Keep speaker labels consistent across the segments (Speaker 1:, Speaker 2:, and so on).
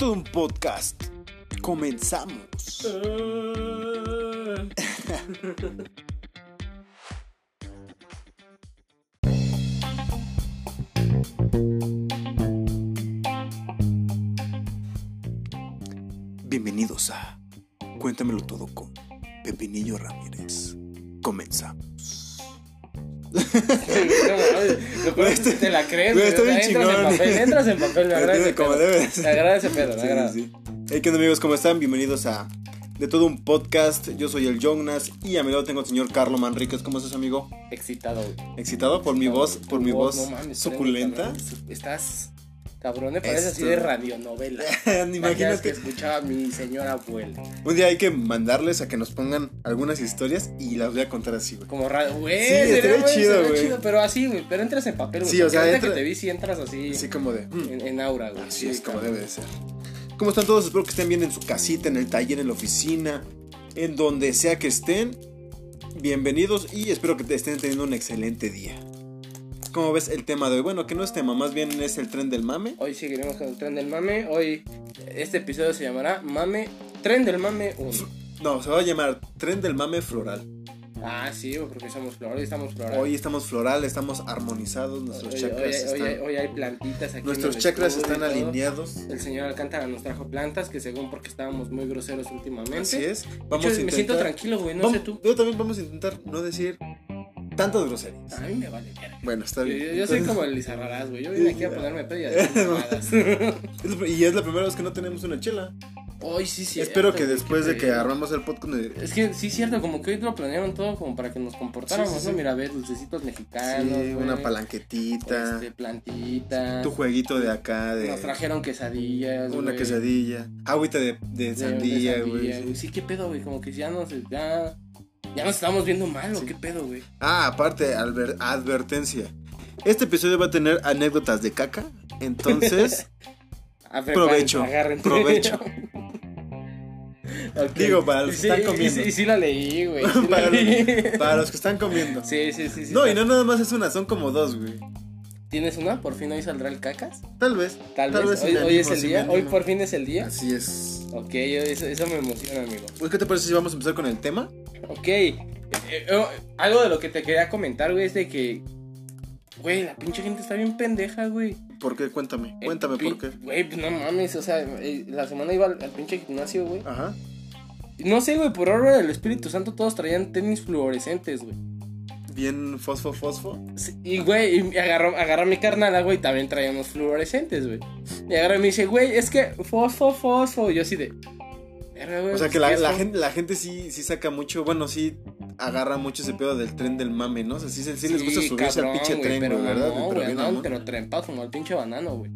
Speaker 1: todo un podcast. Comenzamos. Bienvenidos a Cuéntamelo todo con Pepinillo Ramírez. Comenzamos.
Speaker 2: No, te la crees,
Speaker 1: Güey,
Speaker 2: güey.
Speaker 1: está
Speaker 2: o sea,
Speaker 1: bien
Speaker 2: entras en papel, entras en papel, me agrada ese
Speaker 1: Como
Speaker 2: pedo.
Speaker 1: debe de ser.
Speaker 2: Me agrada ese pedo, me
Speaker 1: Sí,
Speaker 2: agrada.
Speaker 1: sí, sí. Hey, ¿qué onda amigos? ¿Cómo están? Bienvenidos a De Todo Un Podcast. Yo soy el Jonas y a mi lado tengo al señor Carlos Manríquez. ¿Cómo estás, amigo?
Speaker 2: Excitado, güey.
Speaker 1: ¿Excitado por mi voz, por mi voz
Speaker 2: no mames,
Speaker 1: suculenta?
Speaker 2: Estás cabrón, me parece así de radionovela. Imagínate que escuchaba a mi señora abuela.
Speaker 1: Un día hay que mandarles a que nos pongan algunas historias y las voy a contar así, güey.
Speaker 2: Como radio, güey.
Speaker 1: Sí, estaría
Speaker 2: güey,
Speaker 1: chido.
Speaker 2: Pero así, güey. Pero entras en papel, güey.
Speaker 1: Sí, o sea, entra-
Speaker 2: que te vi, sí entras así
Speaker 1: Así como de. mm,
Speaker 2: en, en aura, güey.
Speaker 1: Así es como
Speaker 2: cabrón.
Speaker 1: debe de ser. ¿Cómo están todos? Espero que estén bien en su casita, en el taller, en la oficina, en donde sea que estén. Bienvenidos y espero que te estén teniendo un excelente día. ¿Cómo ves el tema de hoy? Bueno, que no es tema, más bien es el tren del mame.
Speaker 2: Hoy seguiremos con el tren del mame. Hoy este episodio se llamará Mame, Tren del Mame 1.
Speaker 1: No, se va a llamar tren del mame floral.
Speaker 2: Ah, sí, porque somos flor, hoy estamos floral.
Speaker 1: Hoy estamos floral, estamos armonizados, nuestros
Speaker 2: Hoy-
Speaker 1: chakras
Speaker 2: hoy-
Speaker 1: están...
Speaker 2: hoy hay plantitas aquí.
Speaker 1: Nuestros chakras están alineados.
Speaker 2: El señor Alcántara nos trajo plantas que según porque estábamos muy groseros últimamente.
Speaker 1: Así es. Vamos a intentar...
Speaker 2: me siento tranquilo, güey, no
Speaker 1: Vamos-
Speaker 2: sé tú.
Speaker 1: Yo también vamos a intentar no decir tantas groserías.
Speaker 2: A mí me vale verga.
Speaker 1: Bueno, está bien.
Speaker 2: yo- yo soy
Speaker 1: Entonces-
Speaker 2: como el Lizarrarás, güey. Yo vine aquí a ponerme pedo y a.
Speaker 1: Es la- Y es la primera vez que no tenemos una chela.
Speaker 2: Hoy sí, sí.
Speaker 1: Espero que después de que armamos el podcast... me-
Speaker 2: Es que sí, cierto, como que hoy lo planearon todo como para que nos comportáramos,
Speaker 1: Sí, sí,
Speaker 2: ¿no?
Speaker 1: sí.
Speaker 2: Mira, ve, dulcecitos mexicanos.
Speaker 1: Sí, una palanquetita.
Speaker 2: Este, plantitas.
Speaker 1: Tu jueguito de acá, de...
Speaker 2: Nos trajeron quesadillas.
Speaker 1: Una quesadilla. Agüita de, de
Speaker 2: De-
Speaker 1: sandía, güey.
Speaker 2: Sí, qué pedo, güey. Como que ya nos, ya, ya nos estamos viendo mal, ¿o qué pedo, güey?
Speaker 1: Ah, aparte, adver- advertencia. Este episodio va a tener anécdotas de caca. Entonces, Provecho, provecho. Digo, para los que
Speaker 2: sí,
Speaker 1: están comiendo.
Speaker 2: sí- Y sí, la leí, güey. sí
Speaker 1: para, los que están comiendo.
Speaker 2: Sí, sí, sí, sí.
Speaker 1: No, y no nada más es una, son como dos, güey.
Speaker 2: ¿Tienes una? ¿Por fin hoy saldrá el cacas?
Speaker 1: Tal vez.
Speaker 2: Tal, vez.
Speaker 1: si
Speaker 2: Hoy, hoy
Speaker 1: animo,
Speaker 2: es el día. Hoy por fin es el día.
Speaker 1: Así es.
Speaker 2: Ok, eso, eso me emociona, amigo.
Speaker 1: Pues, ¿qué te parece si vamos a empezar con el tema?
Speaker 2: Ok. eh, eh, algo de lo que te quería comentar, güey, es de que. Güey, la pinche gente está bien pendeja, güey.
Speaker 1: ¿Por qué? Cuéntame. Cuéntame
Speaker 2: Eh,
Speaker 1: por qué.
Speaker 2: Güey, pues no mames, o sea, la semana iba al, al pinche gimnasio, güey.
Speaker 1: Ajá.
Speaker 2: Y No sé, güey, por obra del Espíritu Santo todos traían tenis fluorescentes, güey.
Speaker 1: Bien fosfo, fosfo.
Speaker 2: Sí, Y, güey, y agarró, agarró a mi carnala, güey, también traía unos fluorescentes, güey. Y agarra y me dice, güey, es que fosfo, fosfo. Y yo así de. "Verga, güey,
Speaker 1: O sea
Speaker 2: pues,
Speaker 1: que la,
Speaker 2: ¿qué es
Speaker 1: la
Speaker 2: fo-?"
Speaker 1: gente, la gente sí, sí saca mucho, bueno, sí agarra mucho ese pedo del tren del mame, ¿no? O sea, sí, sí les gusta
Speaker 2: Sí,
Speaker 1: subirse al pinche tren,
Speaker 2: pero
Speaker 1: güey, ¿verdad?
Speaker 2: No,
Speaker 1: Pero
Speaker 2: güey,
Speaker 1: mamón.
Speaker 2: pero trempados como el pinche banano, güey.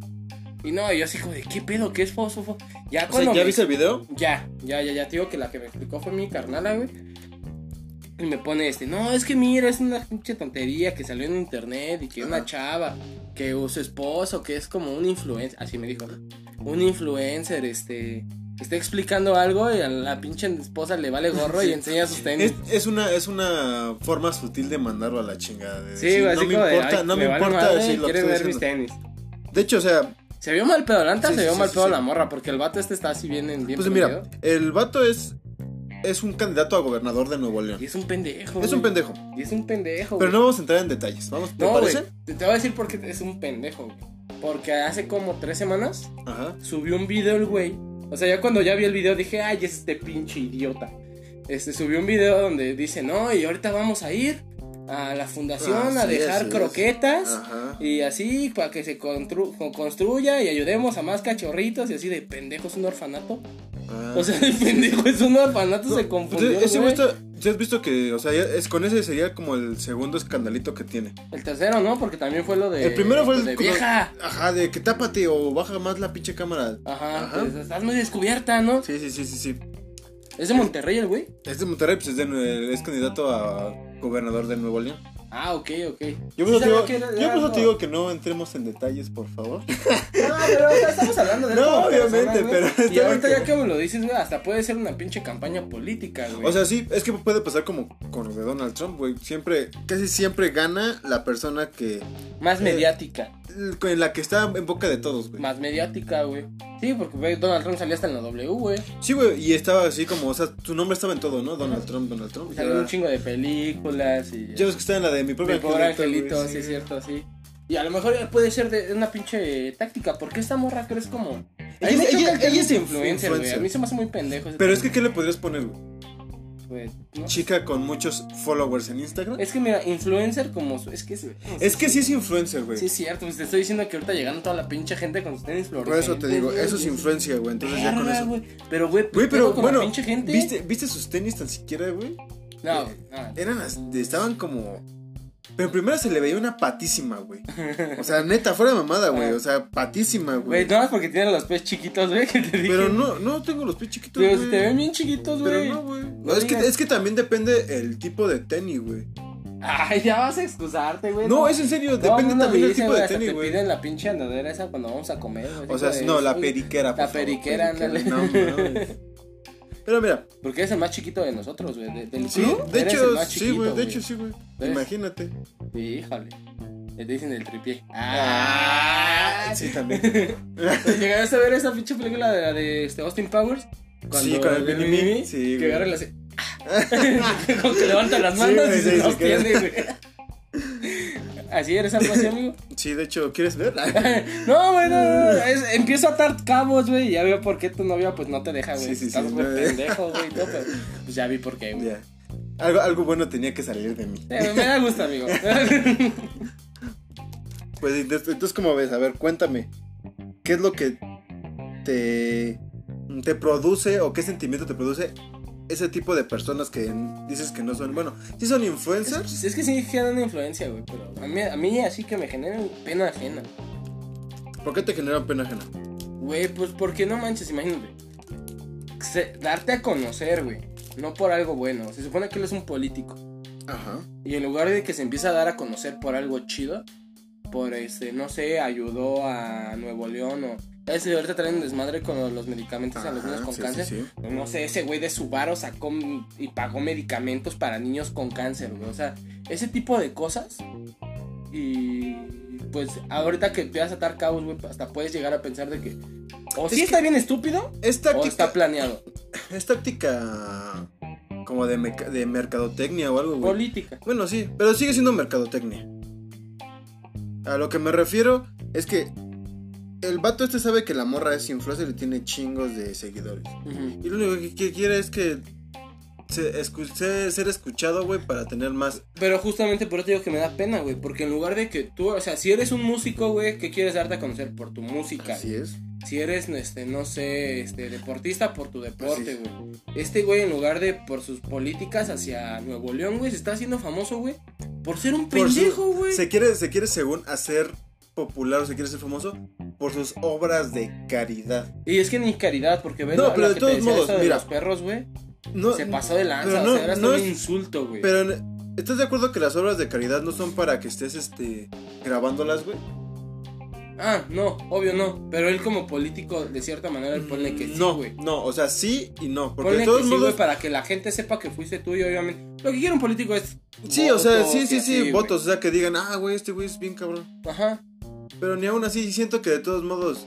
Speaker 2: Y no, yo así como de, ¿qué pedo? ¿Qué es fosfo? fo-?" Ya
Speaker 1: O
Speaker 2: cuando.
Speaker 1: sea, ¿ya
Speaker 2: me-
Speaker 1: viste el video?
Speaker 2: Ya, ya, ya, ya, te digo que la que me explicó fue mi carnala, güey. Y me pone este, no, es que mira, es una pinche tontería que salió en internet y que
Speaker 1: Ajá.
Speaker 2: una chava, que su esposo, que es como un influencer, así me dijo, un influencer, este, está explicando algo y a la pinche esposa le vale gorro y enseña sus tenis.
Speaker 1: Es, es una, es una forma sutil de mandarlo a la chingada. de
Speaker 2: Sí,
Speaker 1: decir, no me
Speaker 2: como de,
Speaker 1: importa,
Speaker 2: "Ay,
Speaker 1: no me,
Speaker 2: vale
Speaker 1: importa
Speaker 2: madre,
Speaker 1: decir lo que
Speaker 2: ver mis tenis.
Speaker 1: De hecho, o sea,
Speaker 2: Se vio mal pedo, la
Speaker 1: Sí,
Speaker 2: se
Speaker 1: sí,
Speaker 2: vio
Speaker 1: sí,
Speaker 2: mal
Speaker 1: sí,
Speaker 2: pedo
Speaker 1: sí.
Speaker 2: la morra, porque el vato este está así bien en bien
Speaker 1: pues mira, el vato es, es un candidato a gobernador de Nuevo León.
Speaker 2: Y es un pendejo.
Speaker 1: Es un
Speaker 2: güey.
Speaker 1: pendejo.
Speaker 2: Y es un pendejo.
Speaker 1: Pero
Speaker 2: güey.
Speaker 1: no vamos a entrar en detalles. Vamos, ¿te
Speaker 2: No,
Speaker 1: parece?
Speaker 2: Te, te voy a decir por qué es un pendejo. Porque hace como tres semanas
Speaker 1: Ajá.
Speaker 2: subió un video el güey. O sea, ya cuando ya vi el video dije, ay, es este pinche idiota. Este subió un video donde dice, no, y ahorita vamos a ir a la fundación
Speaker 1: Ah,
Speaker 2: a dejar
Speaker 1: es.
Speaker 2: croquetas. Y así, para que se constru- con- construya y ayudemos a más cachorritos. Y así de pendejo es un orfanato.
Speaker 1: Ah.
Speaker 2: O sea, de pendejo es un orfanato,
Speaker 1: No,
Speaker 2: se confundió.
Speaker 1: ese
Speaker 2: güey
Speaker 1: está- ¿sí has visto que, o sea, es, con ese sería como el segundo escandalito que tiene.
Speaker 2: El tercero, ¿no? Porque también fue lo de.
Speaker 1: el primero fue el
Speaker 2: de vieja.
Speaker 1: Ajá, de que tápate o baja más la pinche cámara.
Speaker 2: Ajá,
Speaker 1: Ajá.
Speaker 2: pues, estás muy descubierta, ¿no?
Speaker 1: Sí, sí, sí, sí, sí.
Speaker 2: Es de Monterrey el güey.
Speaker 1: Es de Monterrey, pues es, de- es candidato a gobernador de Nuevo León.
Speaker 2: Ah, ok, ok.
Speaker 1: Yo por eso te digo, yo por eso te digo que no entremos en detalles, por favor.
Speaker 2: No, pero o sea, estamos hablando de
Speaker 1: No, obviamente, pero está
Speaker 2: Y ahorita
Speaker 1: bien
Speaker 2: ya que me lo dices, güey, hasta puede ser una pinche campaña política, güey.
Speaker 1: O sea, sí, es que puede pasar como con lo de Donald Trump, güey. Siempre, casi siempre gana la persona que
Speaker 2: más
Speaker 1: eh,
Speaker 2: mediática.
Speaker 1: En la que está en boca de todos, güey.
Speaker 2: Más mediática, güey. Sí, porque Donald Trump salía hasta en la W, güey.
Speaker 1: Sí, güey, y estaba así como, o sea, su nombre estaba en todo, ¿no? Donald Trump, Donald Trump.
Speaker 2: Salió un chingo de películas y.
Speaker 1: Ya ves que está en la de mi propio angelito,
Speaker 2: angelito,
Speaker 1: güey,
Speaker 2: sí, es cierto, sí. Y a lo mejor puede ser de una pinche táctica, porque esta morra crees como.
Speaker 1: Ella- es
Speaker 2: influencer, güey. A mí se me hace muy pendejo.
Speaker 1: Pero es que, ¿qué le podrías poner, güey? Chica con muchos followers en Instagram.
Speaker 2: Es que mira, influencer como. su- Es que es.
Speaker 1: Es que sí es influencer, güey.
Speaker 2: Sí, es cierto, pues te estoy diciendo que ahorita llegando toda la pinche gente con sus tenis
Speaker 1: Por eso te digo, eso es influencia, güey. Entonces ya con eso.
Speaker 2: Pero, güey,
Speaker 1: pero bueno,
Speaker 2: la pinche gente.
Speaker 1: ¿viste, ¿viste sus tenis tan siquiera, güey?
Speaker 2: No, no.
Speaker 1: Eran estaban como. Pero primero se le veía una patísima, güey. O sea, neta, fuera de mamada, güey. O sea, patísima,
Speaker 2: Güey,
Speaker 1: güey.
Speaker 2: no más porque tiene los pies chiquitos, güey, que te dije.
Speaker 1: Pero no, no tengo los pies chiquitos,
Speaker 2: Pero
Speaker 1: güey.
Speaker 2: si te ven bien chiquitos, güey.
Speaker 1: Pero no, güey.
Speaker 2: No
Speaker 1: es, que,
Speaker 2: digas.
Speaker 1: es que también depende el tipo de tenis, güey.
Speaker 2: Ay, ya vas a excusarte, güey.
Speaker 1: No, es en serio,
Speaker 2: Todo
Speaker 1: depende
Speaker 2: mundo
Speaker 1: también del
Speaker 2: dice,
Speaker 1: tipo de
Speaker 2: hasta
Speaker 1: tenis,
Speaker 2: te
Speaker 1: güey.
Speaker 2: piden la pinche andadera esa cuando vamos a comer, güey.
Speaker 1: O sea,
Speaker 2: de-
Speaker 1: no, la
Speaker 2: oye,
Speaker 1: periquera, por
Speaker 2: La
Speaker 1: favor,
Speaker 2: periquera, ándale.
Speaker 1: No, mames. Pero mira,
Speaker 2: Porque eres el más chiquito de nosotros, güey. de- Del
Speaker 1: sí,
Speaker 2: club,
Speaker 1: de
Speaker 2: eres
Speaker 1: hecho,
Speaker 2: el más
Speaker 1: sí,
Speaker 2: chiquito,
Speaker 1: güey, de hecho, sí, güey.
Speaker 2: ¿Ves?
Speaker 1: Imagínate.
Speaker 2: Sí, híjole. Te dicen el tripié.
Speaker 1: Ah,
Speaker 2: Ah,
Speaker 1: sí, también.
Speaker 2: ¿Llegaste a ver esa pinche película de, de este Austin Powers?
Speaker 1: Sí, con el Mini Me, sí,
Speaker 2: Que agarra y le hace. Como que levanta las
Speaker 1: Sí,
Speaker 2: manos
Speaker 1: güey,
Speaker 2: y se
Speaker 1: sí, sí,
Speaker 2: sostiene, güey. Así eres algo así, amigo.
Speaker 1: Sí, de hecho, ¿quieres ver?
Speaker 2: No, güey, no, no, no, es- empiezo a atar cabos, güey. y Ya veo por qué tu novia, pues no te deja, güey.
Speaker 1: Sí, sí,
Speaker 2: Estás
Speaker 1: sí,
Speaker 2: muy
Speaker 1: no,
Speaker 2: pendejo, güey. pero, Pues ya vi por qué, güey.
Speaker 1: Algo, algo bueno tenía que salir de mí.
Speaker 2: Eh, me da gusto, amigo.
Speaker 1: Pues entonces, ¿cómo ves? A ver, cuéntame. ¿Qué es lo que te, te produce o qué sentimiento te produce ese tipo de personas que dices que no son, bueno, sí son influencers?
Speaker 2: es, es que sí generan influencia, güey. Pero a mí, a mí así que me generan pena ajena.
Speaker 1: ¿Por qué te generan pena ajena?
Speaker 2: Güey, pues porque no manches, imagínate. Se- darte a conocer, güey. No por algo bueno. Se supone que él es un político.
Speaker 1: Ajá.
Speaker 2: Y en lugar de que se empiece a dar a conocer por algo chido, por este, no sé, ayudó a Nuevo León o. Es ahorita traen un desmadre con los medicamentos a los niños con
Speaker 1: sí,
Speaker 2: cáncer.
Speaker 1: sí, sí.
Speaker 2: No sé, ese güey de su varo sacó y pagó medicamentos para niños con cáncer, güey. O sea, ese tipo de cosas. Y pues ahorita que te vas a atar cabos, güey, hasta puedes llegar a pensar de que o sí está bien estúpido
Speaker 1: Es
Speaker 2: o
Speaker 1: táctica,
Speaker 2: está planeado.
Speaker 1: es táctica como de, de mercadotecnia o algo, güey.
Speaker 2: Política.
Speaker 1: Bueno, sí, pero sigue siendo mercadotecnia. A lo que me refiero es que el vato este sabe que la morra es influencer y tiene chingos de seguidores. Y lo único que, quiere es que se escu- se- ser escuchado, güey, para tener más.
Speaker 2: Pero justamente por eso te digo que me da pena, güey. Porque en lugar de que tú, o sea, si eres un músico, güey, que quieres darte a conocer por tu música.
Speaker 1: Así es.
Speaker 2: Si eres, este, no sé, este, deportista por tu deporte,
Speaker 1: es.
Speaker 2: güey. Este güey, en lugar de por sus políticas hacia Nuevo León, güey, se está haciendo famoso, güey. Por ser un
Speaker 1: Por
Speaker 2: pendejo, güey.
Speaker 1: Se quiere, se quiere según hacer popular o se quiere ser famoso por sus obras de caridad.
Speaker 2: Y es que ni caridad, porque ves
Speaker 1: No,
Speaker 2: la-
Speaker 1: pero
Speaker 2: la
Speaker 1: de todos modos,
Speaker 2: de
Speaker 1: mira.
Speaker 2: los perros, güey.
Speaker 1: No,
Speaker 2: Se pasó de lanza,
Speaker 1: pero
Speaker 2: o
Speaker 1: no-
Speaker 2: sea, era
Speaker 1: no
Speaker 2: un
Speaker 1: es-
Speaker 2: insulto, güey.
Speaker 1: Pero ¿estás de acuerdo que las obras de caridad no son para que estés este grabándolas, güey?
Speaker 2: Ah, no, obvio no. Pero él como político, de cierta manera, él pone que sí,
Speaker 1: no,
Speaker 2: güey.
Speaker 1: no, o sea, sí y no, porque
Speaker 2: Ponle
Speaker 1: de todos
Speaker 2: que sí,
Speaker 1: modos
Speaker 2: para que la gente sepa que fuiste tú y obviamente. Lo que quiere un político es.
Speaker 1: Sí, o sea, sí, sí,
Speaker 2: así,
Speaker 1: sí, votos, o sea, que digan, "Ah, güey, este güey es bien cabrón."
Speaker 2: Ajá.
Speaker 1: Pero ni aún así siento que de todos modos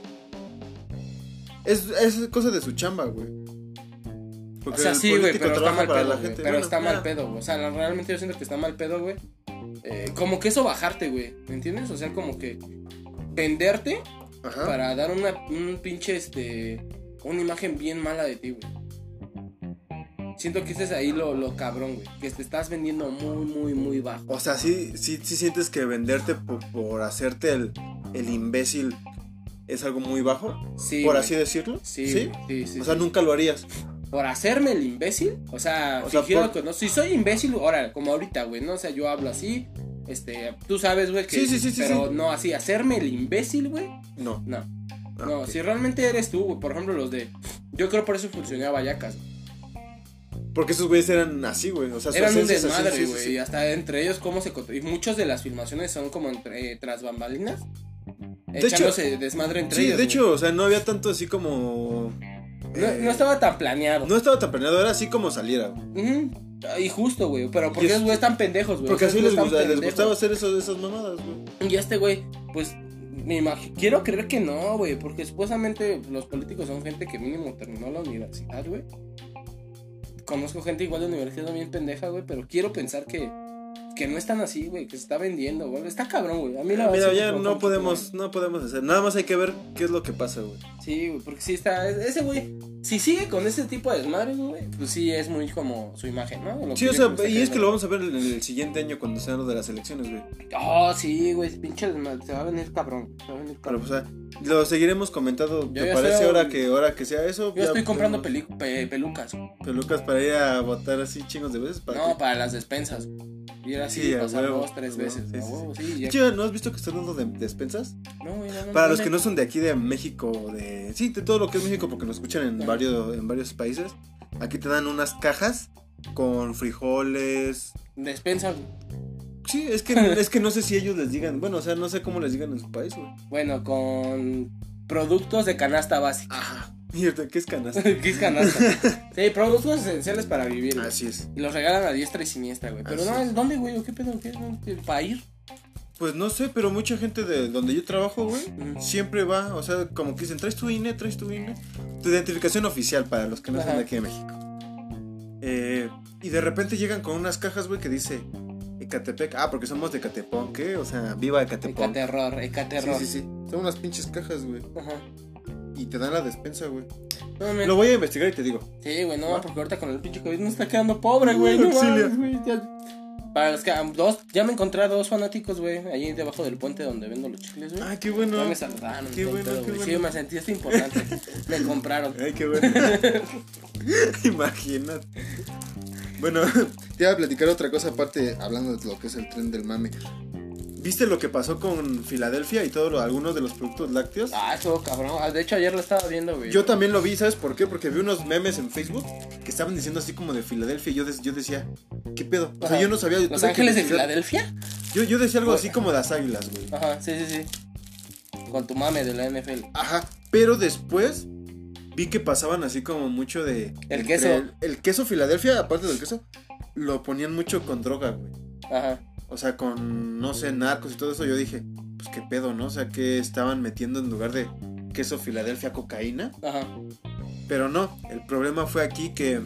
Speaker 1: es, es cosa de su chamba, güey.
Speaker 2: O
Speaker 1: Porque
Speaker 2: sea,
Speaker 1: el
Speaker 2: sí, güey, pero está mal pedo,
Speaker 1: la
Speaker 2: güey.
Speaker 1: gente.
Speaker 2: Pero
Speaker 1: Bueno,
Speaker 2: está mal pedo, güey. O sea, realmente yo siento que está mal pedo, güey. Eh, como que eso bajarte, güey. ¿Me entiendes? O sea, como que venderte
Speaker 1: Ajá.
Speaker 2: para dar una un pinche este una imagen bien mala de ti, güey. Siento que ese es ahí lo, lo cabrón, güey. Que te estás vendiendo muy, muy, muy bajo.
Speaker 1: O sea, sí, sí, sí sientes que venderte por, por hacerte el, el imbécil es algo muy bajo,
Speaker 2: Sí.
Speaker 1: por
Speaker 2: güey.
Speaker 1: así decirlo.
Speaker 2: Sí,
Speaker 1: ¿Sí?
Speaker 2: sí, sí.
Speaker 1: O sea,
Speaker 2: sí.
Speaker 1: nunca lo harías.
Speaker 2: Por hacerme el imbécil. O sea,
Speaker 1: O sea, por-
Speaker 2: que no. Si soy imbécil, ahora, como ahorita, güey, ¿no? O sea, yo hablo así. Este, tú sabes, güey, que.
Speaker 1: Sí, sí, sí, sí,
Speaker 2: Pero no así, hacerme el imbécil, güey.
Speaker 1: No.
Speaker 2: No.
Speaker 1: Ah,
Speaker 2: no, si realmente eres tú, güey. Por ejemplo, los de. Yo creo por eso funcionaba Vallecas. güey.
Speaker 1: Porque esos güeyes eran así, güey. O sea,
Speaker 2: Eran un desmadre,
Speaker 1: sí, sí,
Speaker 2: güey.
Speaker 1: sí.
Speaker 2: Y hasta entre ellos, cómo se. Y muchas de las filmaciones son como entre, eh, tras bambalinas.
Speaker 1: hecho-
Speaker 2: echándose desmadre entre
Speaker 1: Sí,
Speaker 2: ellos.
Speaker 1: de
Speaker 2: güey.
Speaker 1: hecho, o sea, no había tanto así como.
Speaker 2: No,
Speaker 1: eh,
Speaker 2: no estaba tan planeado.
Speaker 1: no estaba tan planeado, era así como saliera. güey.
Speaker 2: Ujú. Y justo, güey. Pero porque
Speaker 1: es-
Speaker 2: esos güeyes están pendejos, güey.
Speaker 1: Porque así les, gusta- les gustaba hacer eso, esas mamadas, güey.
Speaker 2: Y este güey, pues Me imag- quiero creer que no, güey, porque supuestamente los políticos son gente que mínimo terminó la universidad, güey. Conozco gente igual de universidad bien pendeja, güey, pero quiero pensar que, que no están así, güey, que se está vendiendo, güey. Está cabrón, güey. A mí la
Speaker 1: Mira, ya no podemos, no podemos hacer. Nada más hay que ver qué es lo que pasa, güey.
Speaker 2: Sí, güey, porque sí está. Ese güey, si sigue con ese tipo de desmadres, güey, pues sí es muy como su imagen, ¿no? Lo
Speaker 1: Sí, o sea, y es que lo vamos a ver en el siguiente año cuando sean lo de las elecciones, güey.
Speaker 2: Oh, sí, güey, pinche desmadre. Se va a venir cabrón. Se va a venir
Speaker 1: Pero,
Speaker 2: cabrón.
Speaker 1: pues, o sea, lo seguiremos comentando. ¿Te parece ahora que ahora que sea eso?
Speaker 2: Yo estoy comprando pelucas.
Speaker 1: pelucas para ir a votar así chingos de veces.
Speaker 2: No, para las despensas. Ir así,
Speaker 1: Sí, a
Speaker 2: pasar dos, tres
Speaker 1: huevo,
Speaker 2: veces.
Speaker 1: sí,
Speaker 2: a
Speaker 1: sí,
Speaker 2: huevo, sí,
Speaker 1: Chido, ¿no has visto que están dando de despensas?
Speaker 2: No, no, no,
Speaker 1: Para
Speaker 2: no,
Speaker 1: los
Speaker 2: no.
Speaker 1: que no son de aquí de México, de sí, de todo lo que es México, porque nos escuchan en varios, en varios países, aquí te dan unas cajas con frijoles.
Speaker 2: Despensa.
Speaker 1: Sí, es que es que no sé si ellos les digan, bueno, o sea, no sé cómo les digan en su país, güey.
Speaker 2: Bueno, con productos de canasta básica.
Speaker 1: Ajá. Mierda, ¿qué es canasta?
Speaker 2: ¿Qué es canasta? sí, productos esenciales para vivir. güey.
Speaker 1: Así es.
Speaker 2: Y los regalan a diestra y siniestra, güey. Pero
Speaker 1: Así
Speaker 2: no,
Speaker 1: es.
Speaker 2: ¿dónde, güey? ¿O ¿Qué pedo? ¿Qué? ¿Para ir?
Speaker 1: Pues no sé, pero mucha gente de donde yo trabajo, güey, siempre va, o sea, como que dicen, traes tu INE, traes tu INE, tu identificación oficial para los que no son
Speaker 2: Ajá.
Speaker 1: de aquí de México. Eh, y de repente llegan con unas cajas, güey, que dice Ecatepec. Ah, porque somos de Ecatepón, ¿qué? O sea, viva Ecatepón.
Speaker 2: Ecaterror,
Speaker 1: Sí,
Speaker 2: ecaterror.
Speaker 1: sí, sí. Son unas pinches cajas, güey.
Speaker 2: Ajá.
Speaker 1: Y te dan la despensa, güey.
Speaker 2: No,
Speaker 1: Lo voy a investigar y te digo.
Speaker 2: Sí, güey, no, porque ahorita con el pinche COVID no está quedando pobre, güey. No mames, güey. ya- Para los que dos, ya me encontré a dos fanáticos, güey, ahí debajo del puente donde vendo los chicles, güey.
Speaker 1: Ay, qué bueno.
Speaker 2: Ya me saludaron.
Speaker 1: Qué bueno, qué bueno.
Speaker 2: Sí, me sentí esto importante. me compraron.
Speaker 1: Ay, qué bueno. Imagínate. Bueno, te iba a platicar otra cosa aparte, hablando de lo que es el tren del mame. ¿Viste lo que pasó con Filadelfia y todos algunos de los productos lácteos?
Speaker 2: Ah, eso cabrón. Ah, De hecho, ayer lo estaba viendo, güey.
Speaker 1: Yo también lo vi, ¿sabes por qué? Porque vi unos memes en Facebook que estaban diciendo así como de Filadelfia y yo, yo decía, ¿qué pedo? O sea,
Speaker 2: Ajá.
Speaker 1: yo no sabía.
Speaker 2: ¿Los Ángeles de. Filadelfia?
Speaker 1: Yo, yo decía algo así como las águilas, güey.
Speaker 2: Ajá, sí, sí, sí. Con tu mame de la NFL.
Speaker 1: Ajá, pero después vi que pasaban así como mucho de...
Speaker 2: El queso.
Speaker 1: El, el queso Filadelfia, aparte del queso, lo ponían mucho con droga, güey.
Speaker 2: Ajá.
Speaker 1: O sea, con, no sé, narcos y todo eso. Yo dije, pues qué pedo, ¿no? O sea, que estaban metiendo en lugar de queso Filadelfia cocaína.
Speaker 2: Ajá.
Speaker 1: Pero no, el problema fue aquí que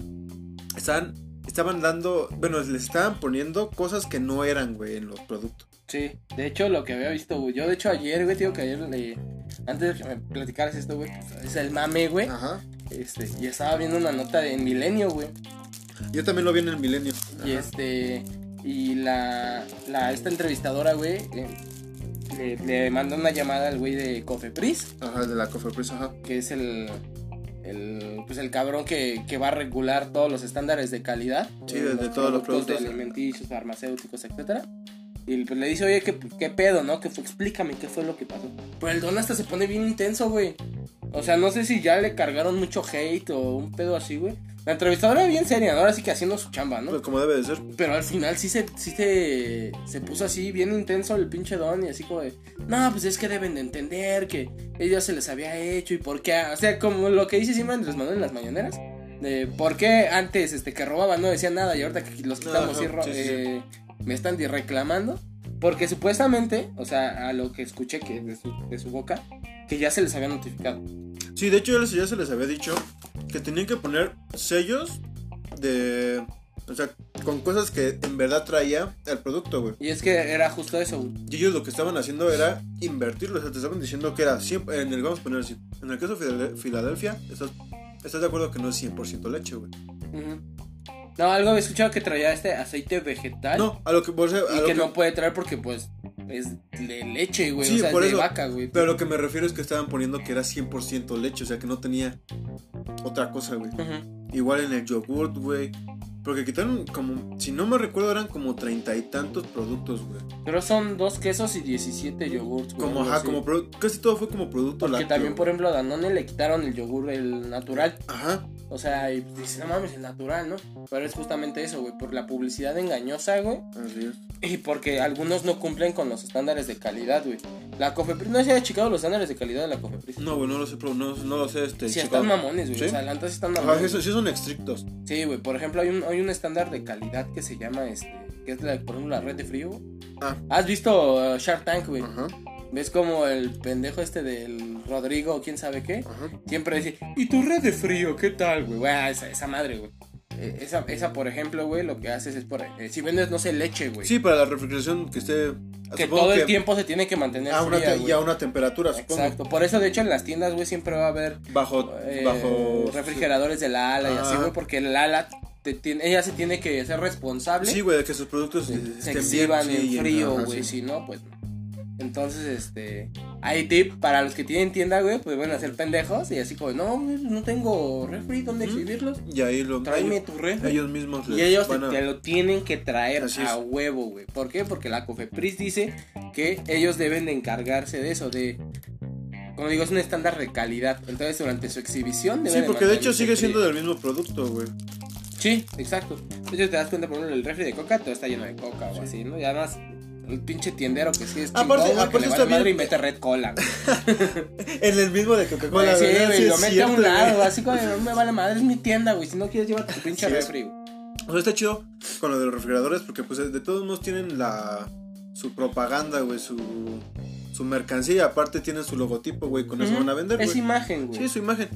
Speaker 1: estaban, estaban dando, bueno, les estaban poniendo cosas que no eran, güey, en los productos.
Speaker 2: Sí. De hecho, lo que había visto, güey. Yo, de hecho, ayer, güey, digo que ayer le. Antes de que me platicaras esto, güey, es el mame, güey.
Speaker 1: Ajá.
Speaker 2: Este, y estaba viendo una nota de en Milenio, güey.
Speaker 1: Yo también lo vi en el milenio.
Speaker 2: Y este. Y la. la esta entrevistadora, güey. eh, le, le mandó una llamada al güey de Cofepris.
Speaker 1: Ajá, de la Cofepris, ajá.
Speaker 2: Que es el. El, pues el cabrón que, que va a regular todos los estándares de calidad.
Speaker 1: Sí,
Speaker 2: en
Speaker 1: de todos los productos.
Speaker 2: de alimenticios, farmacéuticos, etcétera. Y pues le dice, oye, ¿qué, qué pedo, no? ¿Qué fue? Explícame qué fue lo que pasó. Pero el don hasta se pone bien intenso, güey. O sea, no sé si ya le cargaron mucho hate o un pedo así, güey. La entrevistadora bien seria, ahora sí que haciendo su chamba, ¿no?
Speaker 1: Pues como debe de ser.
Speaker 2: Pero al final sí se, sí se, se puso así bien intenso el pinche don y así como de, no, pues es que deben de entender que ellos se les había hecho y por qué, o sea, como lo que dice siempre Andrés Manuel en las mañaneras, de por qué antes este que robaban no decían nada y ahorita que los quitamos
Speaker 1: Ajá,
Speaker 2: y
Speaker 1: sí, sí.
Speaker 2: eh, me están reclamando, porque supuestamente, o sea, a lo que escuché que de su, de su boca, que ya se les había notificado.
Speaker 1: Sí, de hecho ya se les había dicho que tenían que poner sellos de... O sea, con cosas que en verdad traía el producto, güey.
Speaker 2: Y es que era justo eso, güey.
Speaker 1: Y ellos lo que estaban haciendo era invertirlo. O sea, te estaban diciendo que era siempre, en el, vamos a poner así, en el caso de Filadelfia, estás, estás de acuerdo que no es 100% leche, güey.
Speaker 2: Ujú. No, algo había escuchado que traía este aceite vegetal.
Speaker 1: No, a lo que, por eso- a
Speaker 2: Y
Speaker 1: lo
Speaker 2: que
Speaker 1: que-
Speaker 2: no puede traer porque, pues, es de leche, güey.
Speaker 1: Sí,
Speaker 2: o sea,
Speaker 1: por
Speaker 2: es de
Speaker 1: eso.
Speaker 2: vaca, güey.
Speaker 1: Pero lo que me refiero es que estaban poniendo que era 100% leche, o sea, que no tenía otra cosa, güey. Igual en el yogurt, güey. Porque quitaron como, si no me recuerdo, eran como treinta y tantos productos, güey.
Speaker 2: Pero son dos quesos y 17 yogurts, güey.
Speaker 1: Como, ajá,
Speaker 2: así.
Speaker 1: como, casi todo fue como producto
Speaker 2: Porque
Speaker 1: lácteo.
Speaker 2: también, por ejemplo, a Danone le quitaron el yogur, el natural.
Speaker 1: Ajá,
Speaker 2: O sea, y dices, no mames, el natural, ¿no? Pero es justamente eso, güey. Por la publicidad engañosa, güey.
Speaker 1: así es.
Speaker 2: Y porque algunos no cumplen con los estándares de calidad, güey. La Cofepris, no se ha checado los estándares de calidad de la Cofepris.
Speaker 1: No, güey, no lo sé, pero no, no lo sé, este.
Speaker 2: Sí,
Speaker 1: checado.
Speaker 2: están mamones, güey.
Speaker 1: ¿Sí?
Speaker 2: O sea, la neta sí están
Speaker 1: Ajá,
Speaker 2: mamones.
Speaker 1: eso, sí son estrictos.
Speaker 2: Sí, güey. Por ejemplo, hay un, hay un estándar de calidad que se llama, este, que es, la, por ejemplo, la red de frío.
Speaker 1: Ah.
Speaker 2: ¿Has visto uh, Shark Tank, güey?
Speaker 1: Ajá.
Speaker 2: ¿Ves como el pendejo este del Rodrigo o quién sabe qué?
Speaker 1: Ajá.
Speaker 2: Siempre dice, ¿y tu red de frío? ¿Qué tal, güey? Güey, esa, esa madre, güey. Eh, Esa, esa, por ejemplo, güey, lo que haces es por... eh, si vendes, no sé, leche, güey.
Speaker 1: Sí, para la refrigeración que esté.
Speaker 2: que
Speaker 1: supongo
Speaker 2: todo el
Speaker 1: que
Speaker 2: tiempo se tiene que mantener
Speaker 1: A una
Speaker 2: fría,
Speaker 1: y a una temperatura, supongo.
Speaker 2: Exacto. Por eso, de hecho, en las tiendas, güey, siempre va a haber
Speaker 1: Bajo.
Speaker 2: eh,
Speaker 1: bajo
Speaker 2: refrigeradores de la ala y así,
Speaker 1: Ah.
Speaker 2: güey, porque el ala, te tiene, ella se tiene que ser responsable.
Speaker 1: Sí, güey, de que sus productos
Speaker 2: se, se exhiban
Speaker 1: bien. sí,
Speaker 2: en frío, güey,
Speaker 1: sí.
Speaker 2: si no, pues no. Entonces, este, hay tip para los que tienen tienda, güey, pues van a ser pendejos y así como, no, no tengo refri, ¿dónde exhibirlos?
Speaker 1: Y ahí lo.
Speaker 2: Tráeme
Speaker 1: ellos,
Speaker 2: tu refri.
Speaker 1: ellos mismos
Speaker 2: Y ellos te,
Speaker 1: a-
Speaker 2: te lo tienen que traer
Speaker 1: Así
Speaker 2: a
Speaker 1: es.
Speaker 2: huevo, güey. ¿Por qué? Porque la Cofepris dice que ellos deben de encargarse de eso, de... Como digo, es un estándar de calidad. Entonces, durante su exhibición...
Speaker 1: Sí,
Speaker 2: deben
Speaker 1: porque de hecho sigue siendo del mismo producto, güey.
Speaker 2: Sí, exacto. De hecho, te das cuenta, por ejemplo, el refri de coca, todo está lleno de coca o
Speaker 1: Sí.
Speaker 2: así, ¿no? Y además, el pinche tiendero que sí es chingón,
Speaker 1: Aparte-
Speaker 2: güey, que
Speaker 1: aparte
Speaker 2: le vale madre y mete red cola.
Speaker 1: En el mismo de Coca-Cola.
Speaker 2: sí, güey,
Speaker 1: Sí,
Speaker 2: lo
Speaker 1: es
Speaker 2: mete a
Speaker 1: cierto,
Speaker 2: un lado,
Speaker 1: güey.
Speaker 2: así como, no me vale madre, es mi tienda, güey. Si no quieres, llévate tu pinche
Speaker 1: Sí, es.
Speaker 2: refri, güey.
Speaker 1: O sea, está chido con lo de los refrigeradores porque pues de todos modos tienen la su propaganda, güey, su su mercancía, aparte tienen su logotipo, güey, con eso
Speaker 2: Ujú.
Speaker 1: van a vender,
Speaker 2: Es
Speaker 1: güey.
Speaker 2: imagen, güey.
Speaker 1: Sí, su imagen.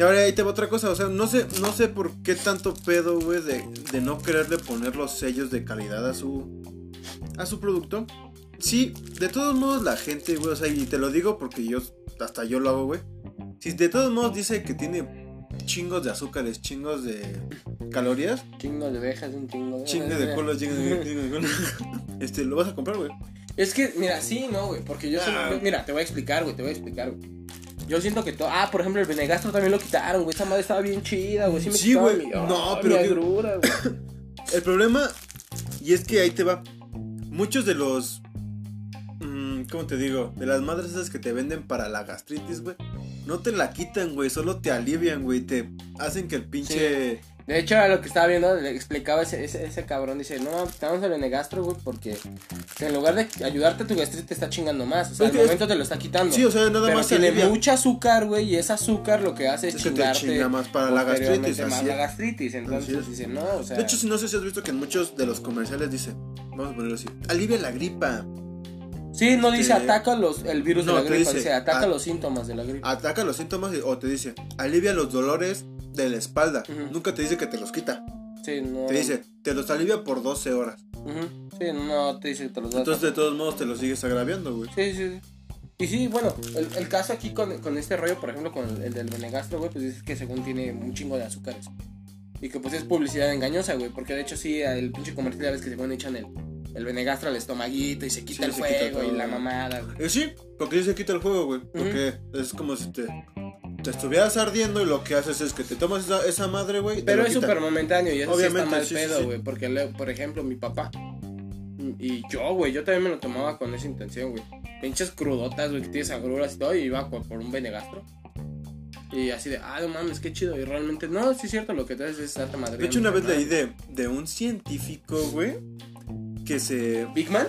Speaker 1: Y ahora ahí te va otra cosa, o sea, no sé no sé por qué tanto pedo, güey, de, de no quererle poner los sellos de calidad a su a su producto. Sí, de todos modos la gente, güey, o sea, y te lo digo porque yo hasta yo lo hago, güey. Si de todos modos dice que tiene chingos de azúcares, chingos de calorías,
Speaker 2: Chingo de ovejas, un chingo de...
Speaker 1: Chingue de cola, chingue de. Este, lo vas a comprar, güey.
Speaker 2: Es que, mira, sí, no, güey, porque yo
Speaker 1: Ah.
Speaker 2: Mira, te voy a explicar, güey, te voy a explicar, güey. Yo siento que todo... Ah, por ejemplo, el Benegastro también lo quitaron, güey. Esa madre estaba bien chida, güey. Sí, me
Speaker 1: Sí, güey.
Speaker 2: mi-
Speaker 1: No, pero
Speaker 2: mi
Speaker 1: que-
Speaker 2: agrura, güey.
Speaker 1: El problema, y es que ahí te va. Muchos de los. mm, ¿Cómo te digo? De las madres esas que te venden para la gastritis, güey. No te la quitan, güey. Solo te alivian, güey. Te hacen que el pinche.
Speaker 2: De hecho, a lo que estaba viendo, le explicaba ese, ese, ese cabrón. Dice, no, estamos el Benegastro, güey, porque en lugar de ayudarte a tu gastritis te está chingando más. O sea, al momento te lo está quitando.
Speaker 1: Sí, o sea, nada
Speaker 2: pero
Speaker 1: más
Speaker 2: tiene
Speaker 1: alivia.
Speaker 2: mucho azúcar, güey, y ese azúcar lo que hace es,
Speaker 1: Es que te
Speaker 2: chingarte
Speaker 1: chinga más para la gastritis.
Speaker 2: más la gastritis. Entonces
Speaker 1: es.
Speaker 2: dice, no, o sea...
Speaker 1: De hecho, si no sé si has visto que en muchos de los comerciales dice, vamos a ponerlo así, alivia la gripa,
Speaker 2: sí, no dice
Speaker 1: este-
Speaker 2: ataca los, el virus
Speaker 1: No,
Speaker 2: de la gripa,
Speaker 1: dice,
Speaker 2: dice ataca los síntomas de la gripa.
Speaker 1: ataca los síntomas y- o te dice, alivia los dolores de la espalda. Nunca te dice que te los quita.
Speaker 2: Sí, no.
Speaker 1: Te dice, te los alivia por 12 horas.
Speaker 2: Sí, no te dice que te los da.
Speaker 1: Entonces, de todos modos, te los sigues agraviando, güey.
Speaker 2: Sí, sí, sí. Y sí, bueno, el, el caso aquí con, con este rollo, por ejemplo, con el, el del Benegastro, güey, pues dice que según tiene un chingo de azúcares. Y que pues es publicidad engañosa, güey, porque de hecho sí, el pinche comercial ya ves que según echan el, el Benegastro al estomaguito y se quita
Speaker 1: Sí,
Speaker 2: el
Speaker 1: se quita
Speaker 2: fuego y la mamada, güey.
Speaker 1: Eh, sí, porque sí se quita el juego, güey. Porque es como si te, te estuvieras ardiendo y lo que haces es que te tomas esa, esa madre, güey.
Speaker 2: Pero es súper momentáneo y eso sí está
Speaker 1: Obviamente,
Speaker 2: mal
Speaker 1: sí,
Speaker 2: pedo,
Speaker 1: sí.
Speaker 2: güey, porque, le- por ejemplo, mi papá y yo, güey, yo también me lo tomaba con esa intención, güey. Pinches crudotas, güey, que tienes agruras y todo, y iba por, un Benegastro. Y así de, ah, no mames, qué chido. Y realmente, no, sí es cierto, lo que te haces es darte madre.
Speaker 1: De hecho, una vez leí de, de un científico, güey, que se...
Speaker 2: ¿Big Man?